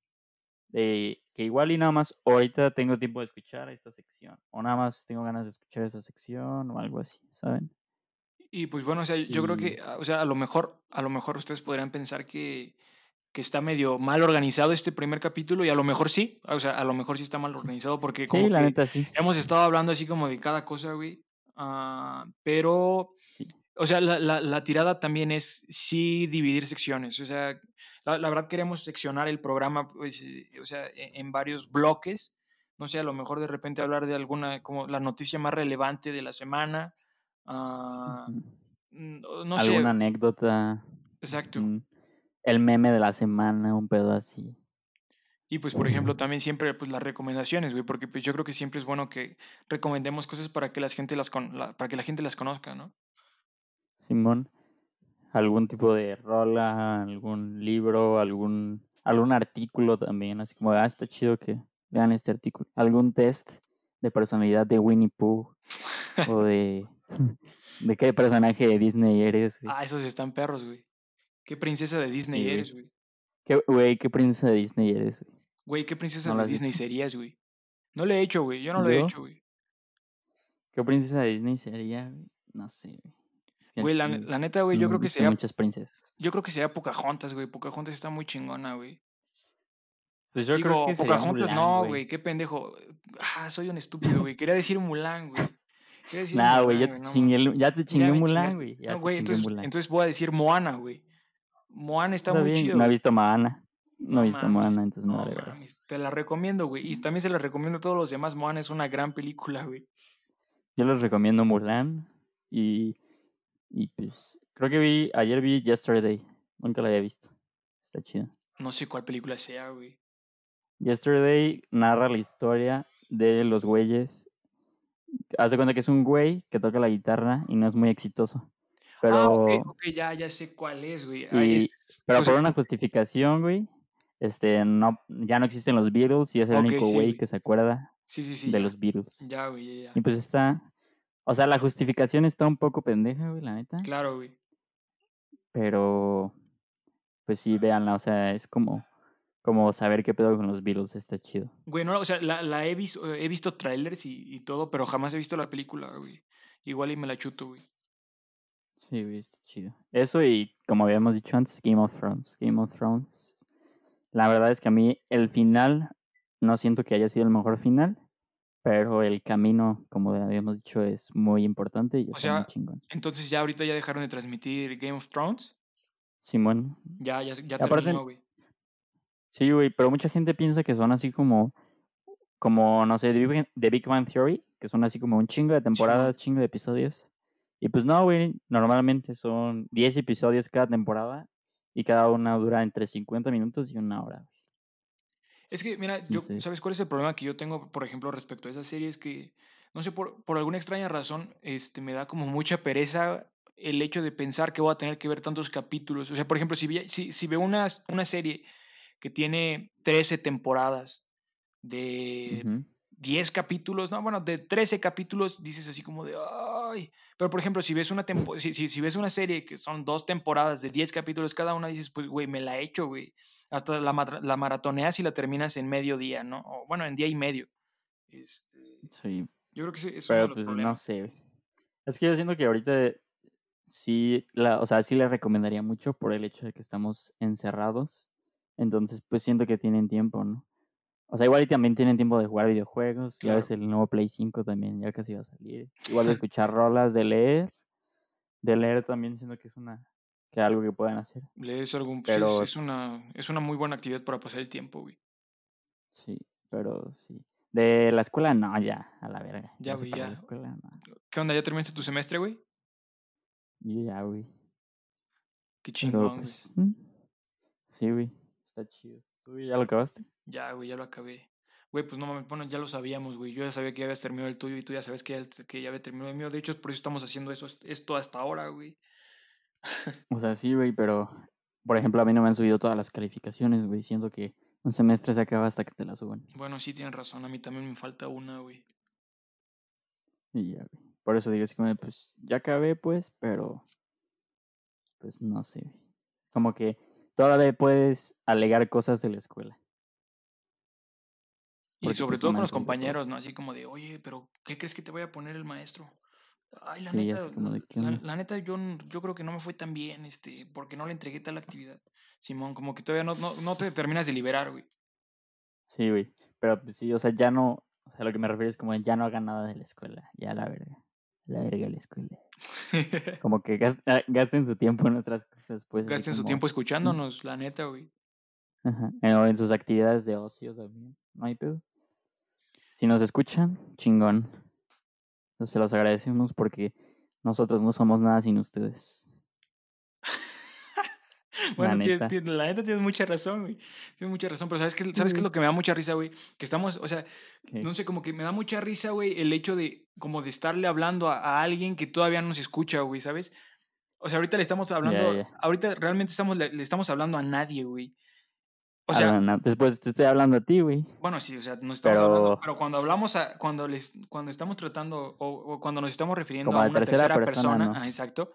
de que igual y nada más ahorita tengo tiempo de escuchar esta sección, o nada más tengo ganas de escuchar esta sección o algo así, ¿saben? Y pues bueno, o sea, yo creo que, o sea, a lo mejor, a lo mejor ustedes podrían pensar que que está medio mal organizado este primer capítulo y a lo mejor sí, o sea, a lo mejor sí está mal organizado porque como la neta, sí. hemos estado hablando así como de cada cosa, güey, uh, pero, o sea, la, la, la, tirada también es sí dividir secciones, o sea, la, la, verdad queremos seccionar el programa, pues, eh, o sea, e, en, varios bloques, no sé, a lo mejor de repente hablar de alguna, como la noticia más relevante de la semana, uh, no sé. Alguna anécdota. Exacto el meme de la semana, un pedo así. Y pues, por ejemplo, también siempre pues, las recomendaciones, güey, porque pues, yo creo que siempre es bueno que recomendemos cosas para que la gente las, con para que la gente las conozca, ¿no? Simón, algún tipo de rola, algún libro, algún, algún artículo también, así como, ah, está chido que vean este artículo. Algún test de personalidad de Winnie Pooh o de, de qué personaje de Disney eres. Güey. Ah, esos están perros, güey. ¿Qué princesa de Disney eres, güey? ¿Qué, güey, qué princesa de Disney eres, güey? Güey, ¿qué princesa de Disney serías, güey? No le he hecho, güey. Yo no lo he hecho, güey. ¿Qué princesa de Disney sería, güey? No sé, güey. güey, la, la, neta, güey, yo creo que sería. Muchas princesas. Yo creo que sería Pocahontas, güey. Pocahontas está muy chingona, güey. Pues yo creo que Pocahontas no, güey. Qué pendejo. Ah, soy un estúpido, güey. Quería decir Mulan, güey. Nah, güey, ya, te chingué, ya te chingué Mulan, güey. No, güey, entonces, entonces voy a decir Moana, güey. Moana está, muy chido. No he visto Moana. No, he visto Moana, entonces no, me Te la recomiendo, güey. Y también se la recomiendo a todos los demás. Moana es una gran película, güey. Yo les recomiendo Mulan. Y, y pues creo que vi, ayer vi Yesterday. Nunca la había visto. Está chido. No sé cuál película sea, güey. Yesterday narra la historia de los güeyes. Haz de cuenta que es un güey que toca la guitarra y no es muy exitoso. Pero, ah, ok, ya, ya sé cuál es, güey. pero por una justificación, güey, este, no, ya no existen los Beatles y es el único güey que se acuerda de los Beatles. Ya, güey, ya, Y pues está, o sea, la justificación está un poco pendeja, güey, la neta. Claro, güey. Pero, pues sí, véanla, o sea, es como, como saber qué pedo con los Beatles, está chido. Güey, no, o sea, la, la he, visto, he visto trailers y, y todo, pero jamás he visto la película, güey. Igual y me la chuto, güey. Sí, está chido. Eso y como habíamos dicho antes, Game of Thrones. Game of Thrones. La verdad es que a mí el final no siento que haya sido el mejor final, pero el camino, como habíamos dicho, es muy importante y O muy sea, chingón. entonces ya ahorita ya dejaron de transmitir Game of Thrones. Simón, Ya, ya, ya aparte- terminó, güey. sí, güey, pero mucha gente piensa que son así como, como, no sé, The Big, Bang Theory, que son así como un chingo de temporadas, chingo de episodios. Y pues no, güey, normalmente son 10 episodios cada temporada y cada una dura entre 50 minutos y una hora. güey. Es que, mira, yo, ¿sabes cuál es el problema que yo tengo, por ejemplo, respecto a esa serie? Es que, no sé, por, por alguna extraña razón, este, me da como mucha pereza el hecho de pensar que voy a tener que ver tantos capítulos. O sea, por ejemplo, si, vi- si, si veo una, una serie que tiene 13 temporadas de. 10 capítulos, no, bueno, de 13 capítulos, dices así como de, ay. Pero, por ejemplo, si ves una, tempo si, si, si ves una serie que son dos temporadas de 10 capítulos cada una, dices, pues, güey, me la he hecho, güey. Hasta la, la maratoneas y la terminas en medio día, ¿no? O, bueno, en día y medio. Este, Sí, yo creo que ese es uno de pero pues no sé. Es que yo siento que ahorita sí, la, o sea, sí le recomendaría mucho por el hecho de que estamos encerrados. Entonces, pues siento que tienen tiempo, ¿no? O sea, igual y también tienen tiempo de jugar videojuegos. Ya ves el nuevo Play 5 también, ya casi va a salir. Igual de escuchar rolas, de leer. De leer también siento que es una que algo que puedan hacer. Pues, es- Pero- es, una, es una muy buena actividad para pasar el tiempo, güey. Sí, pero sí. De la escuela no, ya, a la verga. Ya, güey, ya. La escuela no. ¿Qué onda? ¿Ya terminaste tu semestre, güey? Ya, güey. Qué chingón, pues. mm, Sí, güey. Está chido. ¿Tú ya lo acabaste? Ya, güey, ya lo acabé. Güey, pues no mames, bueno, ya lo sabíamos, güey. Yo ya sabía que ya habías terminado el tuyo y tú ya sabes que ya, que ya había terminado el mío. De hecho, por eso estamos haciendo eso, esto hasta ahora, güey. O sea, sí, güey, pero. Por ejemplo, a mí no me han subido todas las calificaciones, güey. Siento que un semestre se acaba hasta que te la suban. Bueno, sí tienes razón, a mí también me falta una, güey. Y ya, güey. Por eso digo así como, pues ya acabé, pues, pero. Pues no sé, güey. Como que todavía puedes alegar cosas de la escuela. Y sobre pues, todo con los compañeros, ¿no? Así como de, oye, pero ¿qué crees que te vaya a poner el maestro? Ay, la Sí, neta, la, de, ¿qué la- onda? la neta, yo, yo creo que no me fue tan bien, este, porque no le entregué tal actividad. Simón, como que todavía no, no, no te terminas de liberar, güey. Sí, güey. Pero pues sí, o sea, ya no. O sea, lo que me refiero es como ya no hagan nada de la escuela. Ya la verga. La verga la escuela. Como que ah, gasten su tiempo en otras cosas, pues. Gasten su tiempo escuchándonos, la neta, güey. Ajá, O en sus actividades de ocio también. No hay pedo. Si nos escuchan, chingón. Se los agradecemos porque nosotros no somos nada sin ustedes. Bueno, La neta. tienes- la neta tienes mucha razón, güey. Tienes mucha razón, pero ¿sabes qué, ¿sabes qué es lo que me da mucha risa, güey? Que estamos, o sea, Que- no sé, como que me da mucha risa, güey, el hecho de, como de estarle hablando a, a alguien que todavía no se escucha, güey, ¿sabes? O sea, ahorita le estamos hablando, ya. ahorita realmente estamos, le, le estamos hablando a nadie, güey. O sea, no, no, después te estoy hablando a ti, güey. bueno, sí, o sea, nos estamos hablando, Pero- pero cuando hablamos, a, cuando les, cuando estamos tratando, o, o cuando nos estamos refiriendo Como a una tercera tercera, persona, persona, ¿no? ah, exacto,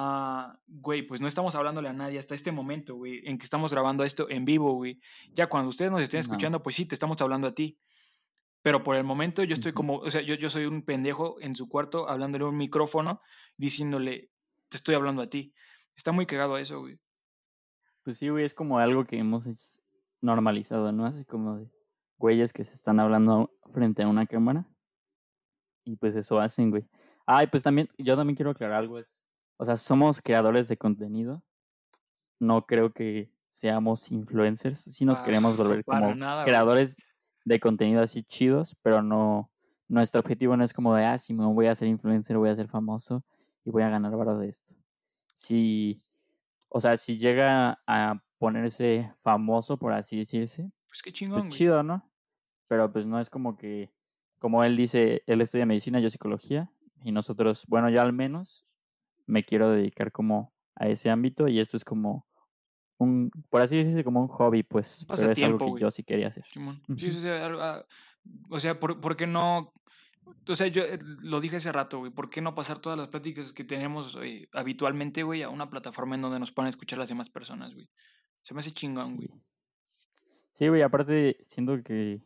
ah, güey, pues no estamos hablándole a nadie hasta este momento, güey, en que estamos grabando esto en vivo, güey. Ya cuando ustedes nos estén No. escuchando, pues sí, te estamos hablando a ti. Pero por el momento yo estoy como, o sea, yo, yo soy un pendejo en su cuarto hablándole a un micrófono, diciéndole, te estoy hablando a ti. Está muy cagado eso, güey. Pues sí, güey, es como algo que hemos normalizado, ¿no? Así como de güeyes que se están hablando frente a una cámara. Y pues eso hacen, güey. Ay, pues también, yo también quiero aclarar algo. Es, o sea, somos creadores de contenido. No creo que seamos influencers. Sí nos Ah, queremos volver como nada, güey. creadores de contenido así chidos, pero no. Nuestro objetivo no es como de, ah, si me voy a ser influencer, voy a ser famoso y voy a ganar varo de esto. Si, o sea, si llega a ponerse famoso, por así decirse, Pues qué chingón, pues chido, ¿no? Pero pues no es como que, como él dice, él estudia medicina, yo psicología, y nosotros, bueno, yo al menos me quiero dedicar como a ese ámbito y esto es como un, por así decirse, como un hobby, pues, pero es algo que yo sí quería hacer. Simón. Sí, Ujú. o sea, algo, o sea, ¿por, por qué no? O sea, yo eh, lo dije hace rato, güey. ¿Por qué no pasar todas las pláticas que tenemos eh, habitualmente, güey, a una plataforma en donde nos puedan escuchar las demás personas, güey? Se me hace chingón, güey. Sí. Sí, güey, aparte siento que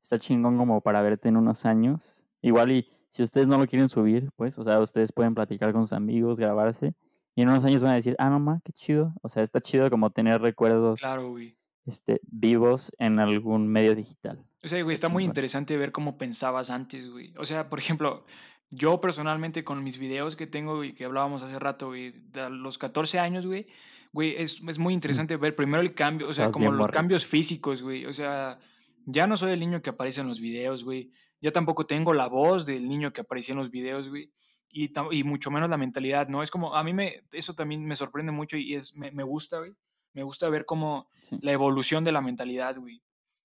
está chingón como para verte en unos años. Igual y si ustedes no lo quieren subir, pues, o sea, ustedes pueden platicar con sus amigos, grabarse, y en unos años van a decir, ah, no, ma, qué chido. O sea, está chido como tener recuerdos Claro, güey. este, vivos en algún medio digital. O sea, güey, está muy interesante ver cómo pensabas antes, güey. O sea, por ejemplo, yo personalmente con mis videos que tengo y que hablábamos hace rato, güey, de los 14 años, güey, güey, es, es muy interesante ver primero el cambio, o sea, como los cambios físicos, güey. O sea, ya no soy el niño que aparece en los videos, güey. Ya tampoco tengo la voz del niño que aparecía en los videos, güey. Y, y, mucho menos la mentalidad, ¿no? Es como, a mí me, eso también me sorprende mucho y es, me, me gusta, güey. Me gusta ver cómo la evolución de la mentalidad, güey.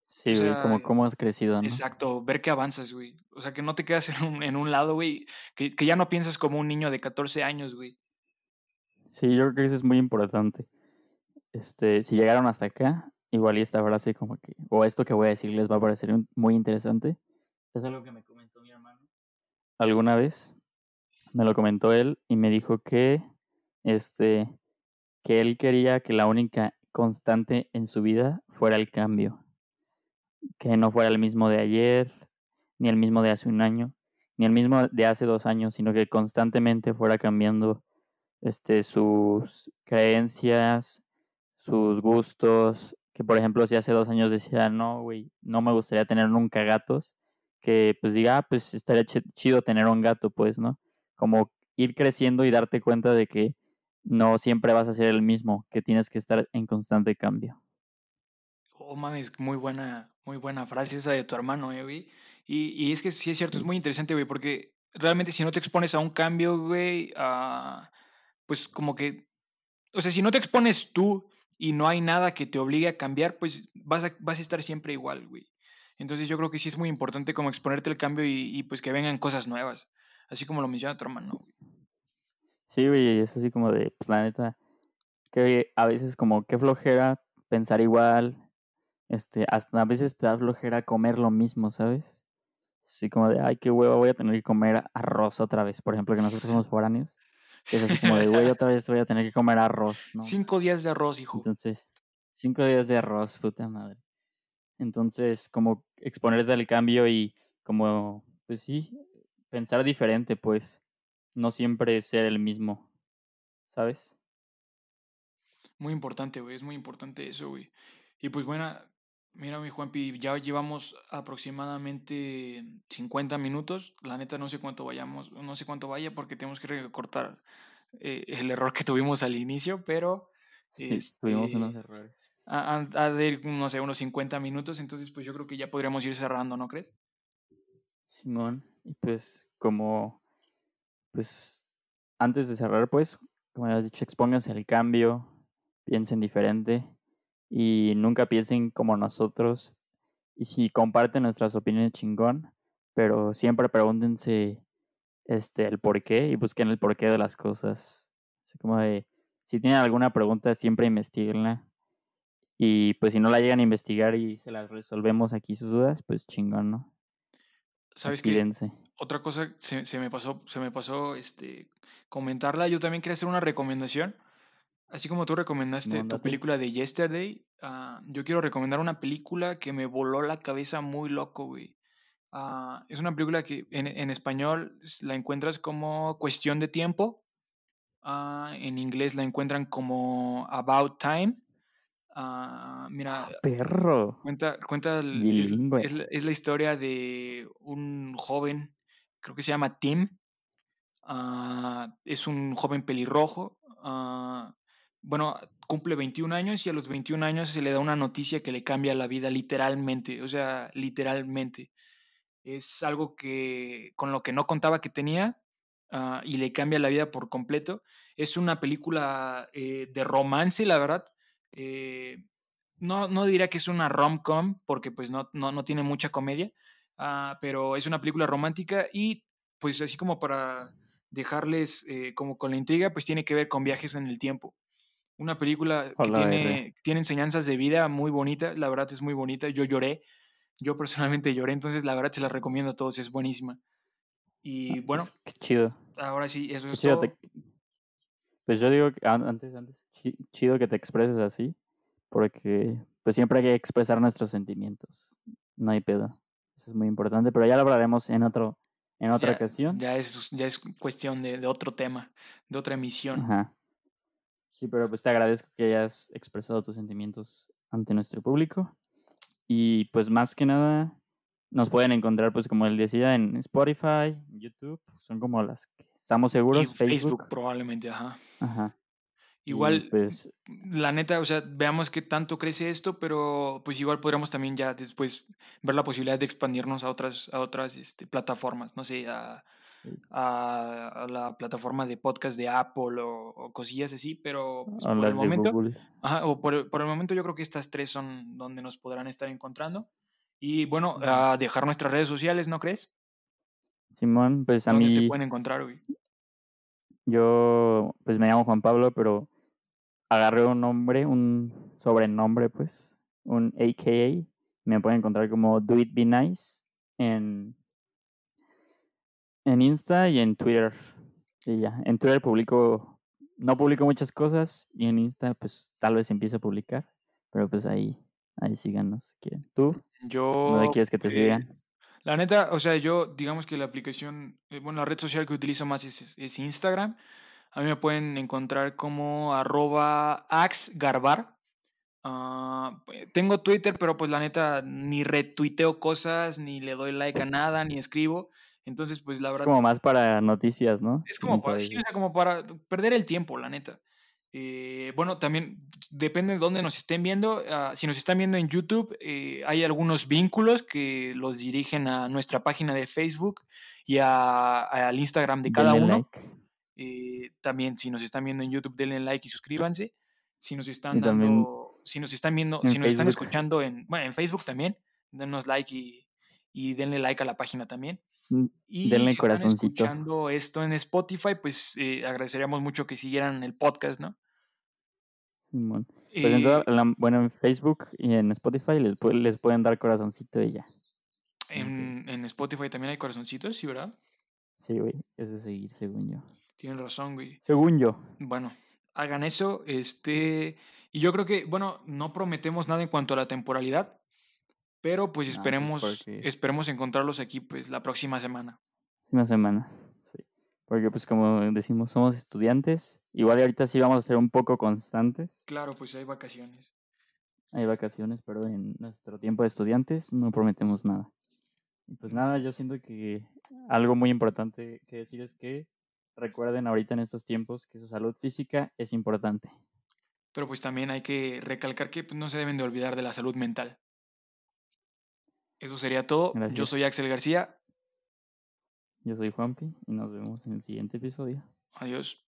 Sí, güey, como cómo has crecido, ¿no? Exacto, ver que avanzas, güey. O sea, que no te quedas en un, en un lado, güey, que, que, ya no piensas como un niño de 14 años, güey. Sí, yo creo que eso es muy importante. Este, si llegaron hasta acá, igual y esta frase como que, o esto que voy a decir les va a parecer muy interesante. Es algo que me comentó mi hermano. Alguna vez. Me lo comentó él y me dijo que, este, que él quería que la única constante en su vida fuera el cambio. Que no fuera el mismo de ayer, ni el mismo de hace un año, ni el mismo de hace dos años, sino que constantemente fuera cambiando este, sus creencias, sus gustos, que por ejemplo si hace dos años decía, no, güey, no me gustaría tener nunca gatos, que pues diga, ah, pues estaría chido tener un gato, pues, ¿no? Como ir creciendo y darte cuenta de que no siempre vas a ser el mismo, que tienes que estar en constante cambio. Oh, mames, muy buena, muy buena frase esa de tu hermano, eh, güey. Y, y, es que sí es cierto, es muy interesante, güey, porque realmente si no te expones a un cambio, güey, pues como que, o sea, si no te expones tú y no hay nada que te obligue a cambiar, pues vas a, vas a estar siempre igual, güey. Entonces yo creo que sí es muy importante como exponerte el cambio y, y pues que vengan cosas nuevas, así como lo menciona hermano, güey. Sí, güey, es así como de, pues la neta, que a veces como qué flojera pensar igual, este, hasta a veces te da flojera comer lo mismo, ¿sabes? Así como de, ay, qué huevo, voy a tener que comer arroz otra vez. Por ejemplo, que nosotros somos foráneos. Es así como de, güey, otra vez voy a tener que comer arroz, ¿no? Cinco días de arroz, hijo. Entonces, cinco días de arroz, puta madre. Entonces, como exponerte al cambio y como, pues sí, pensar diferente, pues, no siempre ser el mismo, ¿sabes? Muy importante, güey, es muy importante eso, güey. Y pues bueno, Mira, mi Juanpi, ya llevamos aproximadamente 50 minutos. La neta no sé cuánto vayamos, no sé cuánto vaya porque tenemos que recortar eh, el error que tuvimos al inicio, pero sí, tuvimos unos este, errores. A, de, no sé, unos 50 minutos, entonces pues yo creo que ya podríamos ir cerrando, ¿no crees? Simón, y pues como, pues antes de cerrar, pues, como has dicho, expónganse al cambio, piensen diferente y nunca piensen como nosotros. Y si comparten nuestras opiniones chingón, pero siempre pregúntense este, el por qué y busquen el porqué de las cosas. Así como de, si tienen alguna pregunta, siempre investiguenla. Y pues si no la llegan a investigar y se las resolvemos aquí sus dudas, pues chingón, ¿no? ¿Sabes qué? Otra cosa se, se, me pasó, se me pasó este, comentarla. Yo también quería hacer una recomendación. Así como tú recomendaste tu película de Yesterday, ah, yo quiero recomendar una película que me voló la cabeza muy loco, güey. Ah, es una película que en, en, español la encuentras como Cuestión de Tiempo. Ah, en inglés la encuentran como About Time. Mira, perro. Cuenta, cuenta es, es, la historia de un joven, creo que se llama Tim. es un joven pelirrojo bueno, cumple 21 años y a los 21 años se le da una noticia que le cambia la vida literalmente, o sea, literalmente. Es algo que con lo que no contaba que tenía ah, y le cambia la vida por completo. Es una película eh, de romance, la verdad. Eh, no, no diría que es una rom-com porque pues no, no, no, tiene mucha comedia, ah, pero es una película romántica y pues así como para dejarles eh, como con la intriga, pues tiene que ver con viajes en el tiempo. Una película que tiene, tiene enseñanzas de vida muy bonitas, la verdad es muy bonita. Yo lloré, yo personalmente lloré, entonces la verdad se la recomiendo a todos, es buenísima. Y ah, bueno, pues, qué chido. Ahora sí, eso es todo. Pues yo digo que antes, antes, chido que te expreses así, porque pues siempre hay que expresar nuestros sentimientos. No hay pedo. Eso es muy importante, pero ya lo hablaremos en otro en otra ocasión. Ya es, ya es cuestión de, de, otro tema, de otra emisión. Ajá. Sí, pero pues te agradezco que hayas expresado tus sentimientos ante nuestro público. Y pues más que nada, nos pueden encontrar, pues como él decía, en Spotify, YouTube, son como las que estamos seguros. Y Facebook, probablemente, ajá. Ajá. Igual, pues, la neta, o sea, veamos qué tanto crece esto, pero pues igual podríamos también ya después ver la posibilidad de expandirnos a otras, a otras este, plataformas, no sé, a, a, la plataforma de podcast de Apple o, cosillas así, pero pues, por el momento, ajá, o por, por, el momento yo creo que estas tres son donde nos podrán estar encontrando. Y bueno, a dejar nuestras redes sociales, ¿no crees? Simón, pues a ¿Dónde mí... te pueden encontrar, güey? Yo, pues me llamo Juan Pablo, pero agarré un nombre, un sobrenombre, pues, un AKA. Me pueden encontrar como Do It Be Nice en, en Insta y en Twitter. Y ya, en Twitter publico, no publico muchas cosas y en Insta pues tal vez empiece a publicar, pero pues ahí, ahí síganos si quieren. ¿Tú? Yo... ¿Dónde quieres que te sigan? La neta, o sea, yo digamos que la aplicación, eh, bueno, la red social que utilizo más es, Instagram. A mí me pueden encontrar como arroba axgarbar. Ah, tengo Twitter, pero pues la neta ni retuiteo cosas, ni le doy like a nada, ni escribo. Entonces, pues la verdad... Es como más para noticias, ¿no? Es como para, sí, o sea, como para perder el tiempo, la neta. Eh, bueno, también depende de dónde nos estén viendo. Ah, si nos están viendo en YouTube, eh, hay algunos vínculos que los dirigen a nuestra página de Facebook y al Instagram de cada uno. Eh, también, si nos están viendo en YouTube, denle like y suscríbanse. Si nos están dando, si nos están viendo, si nos están escuchando en, bueno, en Facebook también, denos like y, y denle like a la página también. Mm, y Denle si corazoncito. están escuchando esto en Spotify, pues eh, agradeceríamos mucho que siguieran el podcast, ¿no? Bueno, pues en toda, bueno, en Facebook y en Spotify les, les pueden dar corazoncito y ya. En, en, Spotify también hay corazoncitos, ¿sí, verdad? Sí, güey, es de seguir, según yo. Tienen razón, güey. Según yo. Bueno, hagan eso, este... Y yo creo que, bueno, no prometemos nada en cuanto a la temporalidad, pero pues, pues esperemos, esperemos encontrarlos aquí pues la próxima semana. Próxima semana, sí. Porque pues como decimos, somos estudiantes. Igual ahorita sí vamos a ser un poco constantes. Claro, pues hay vacaciones. Hay vacaciones, pero en nuestro tiempo de estudiantes no prometemos nada. Y pues nada, yo siento que algo muy importante que decir es que recuerden ahorita en estos tiempos que su salud física es importante. Pero pues también hay que recalcar que pues, no se deben de olvidar de la salud mental. Eso sería todo. Yo soy Axel García. Yo soy Juanpi y nos vemos en el siguiente episodio. Adiós.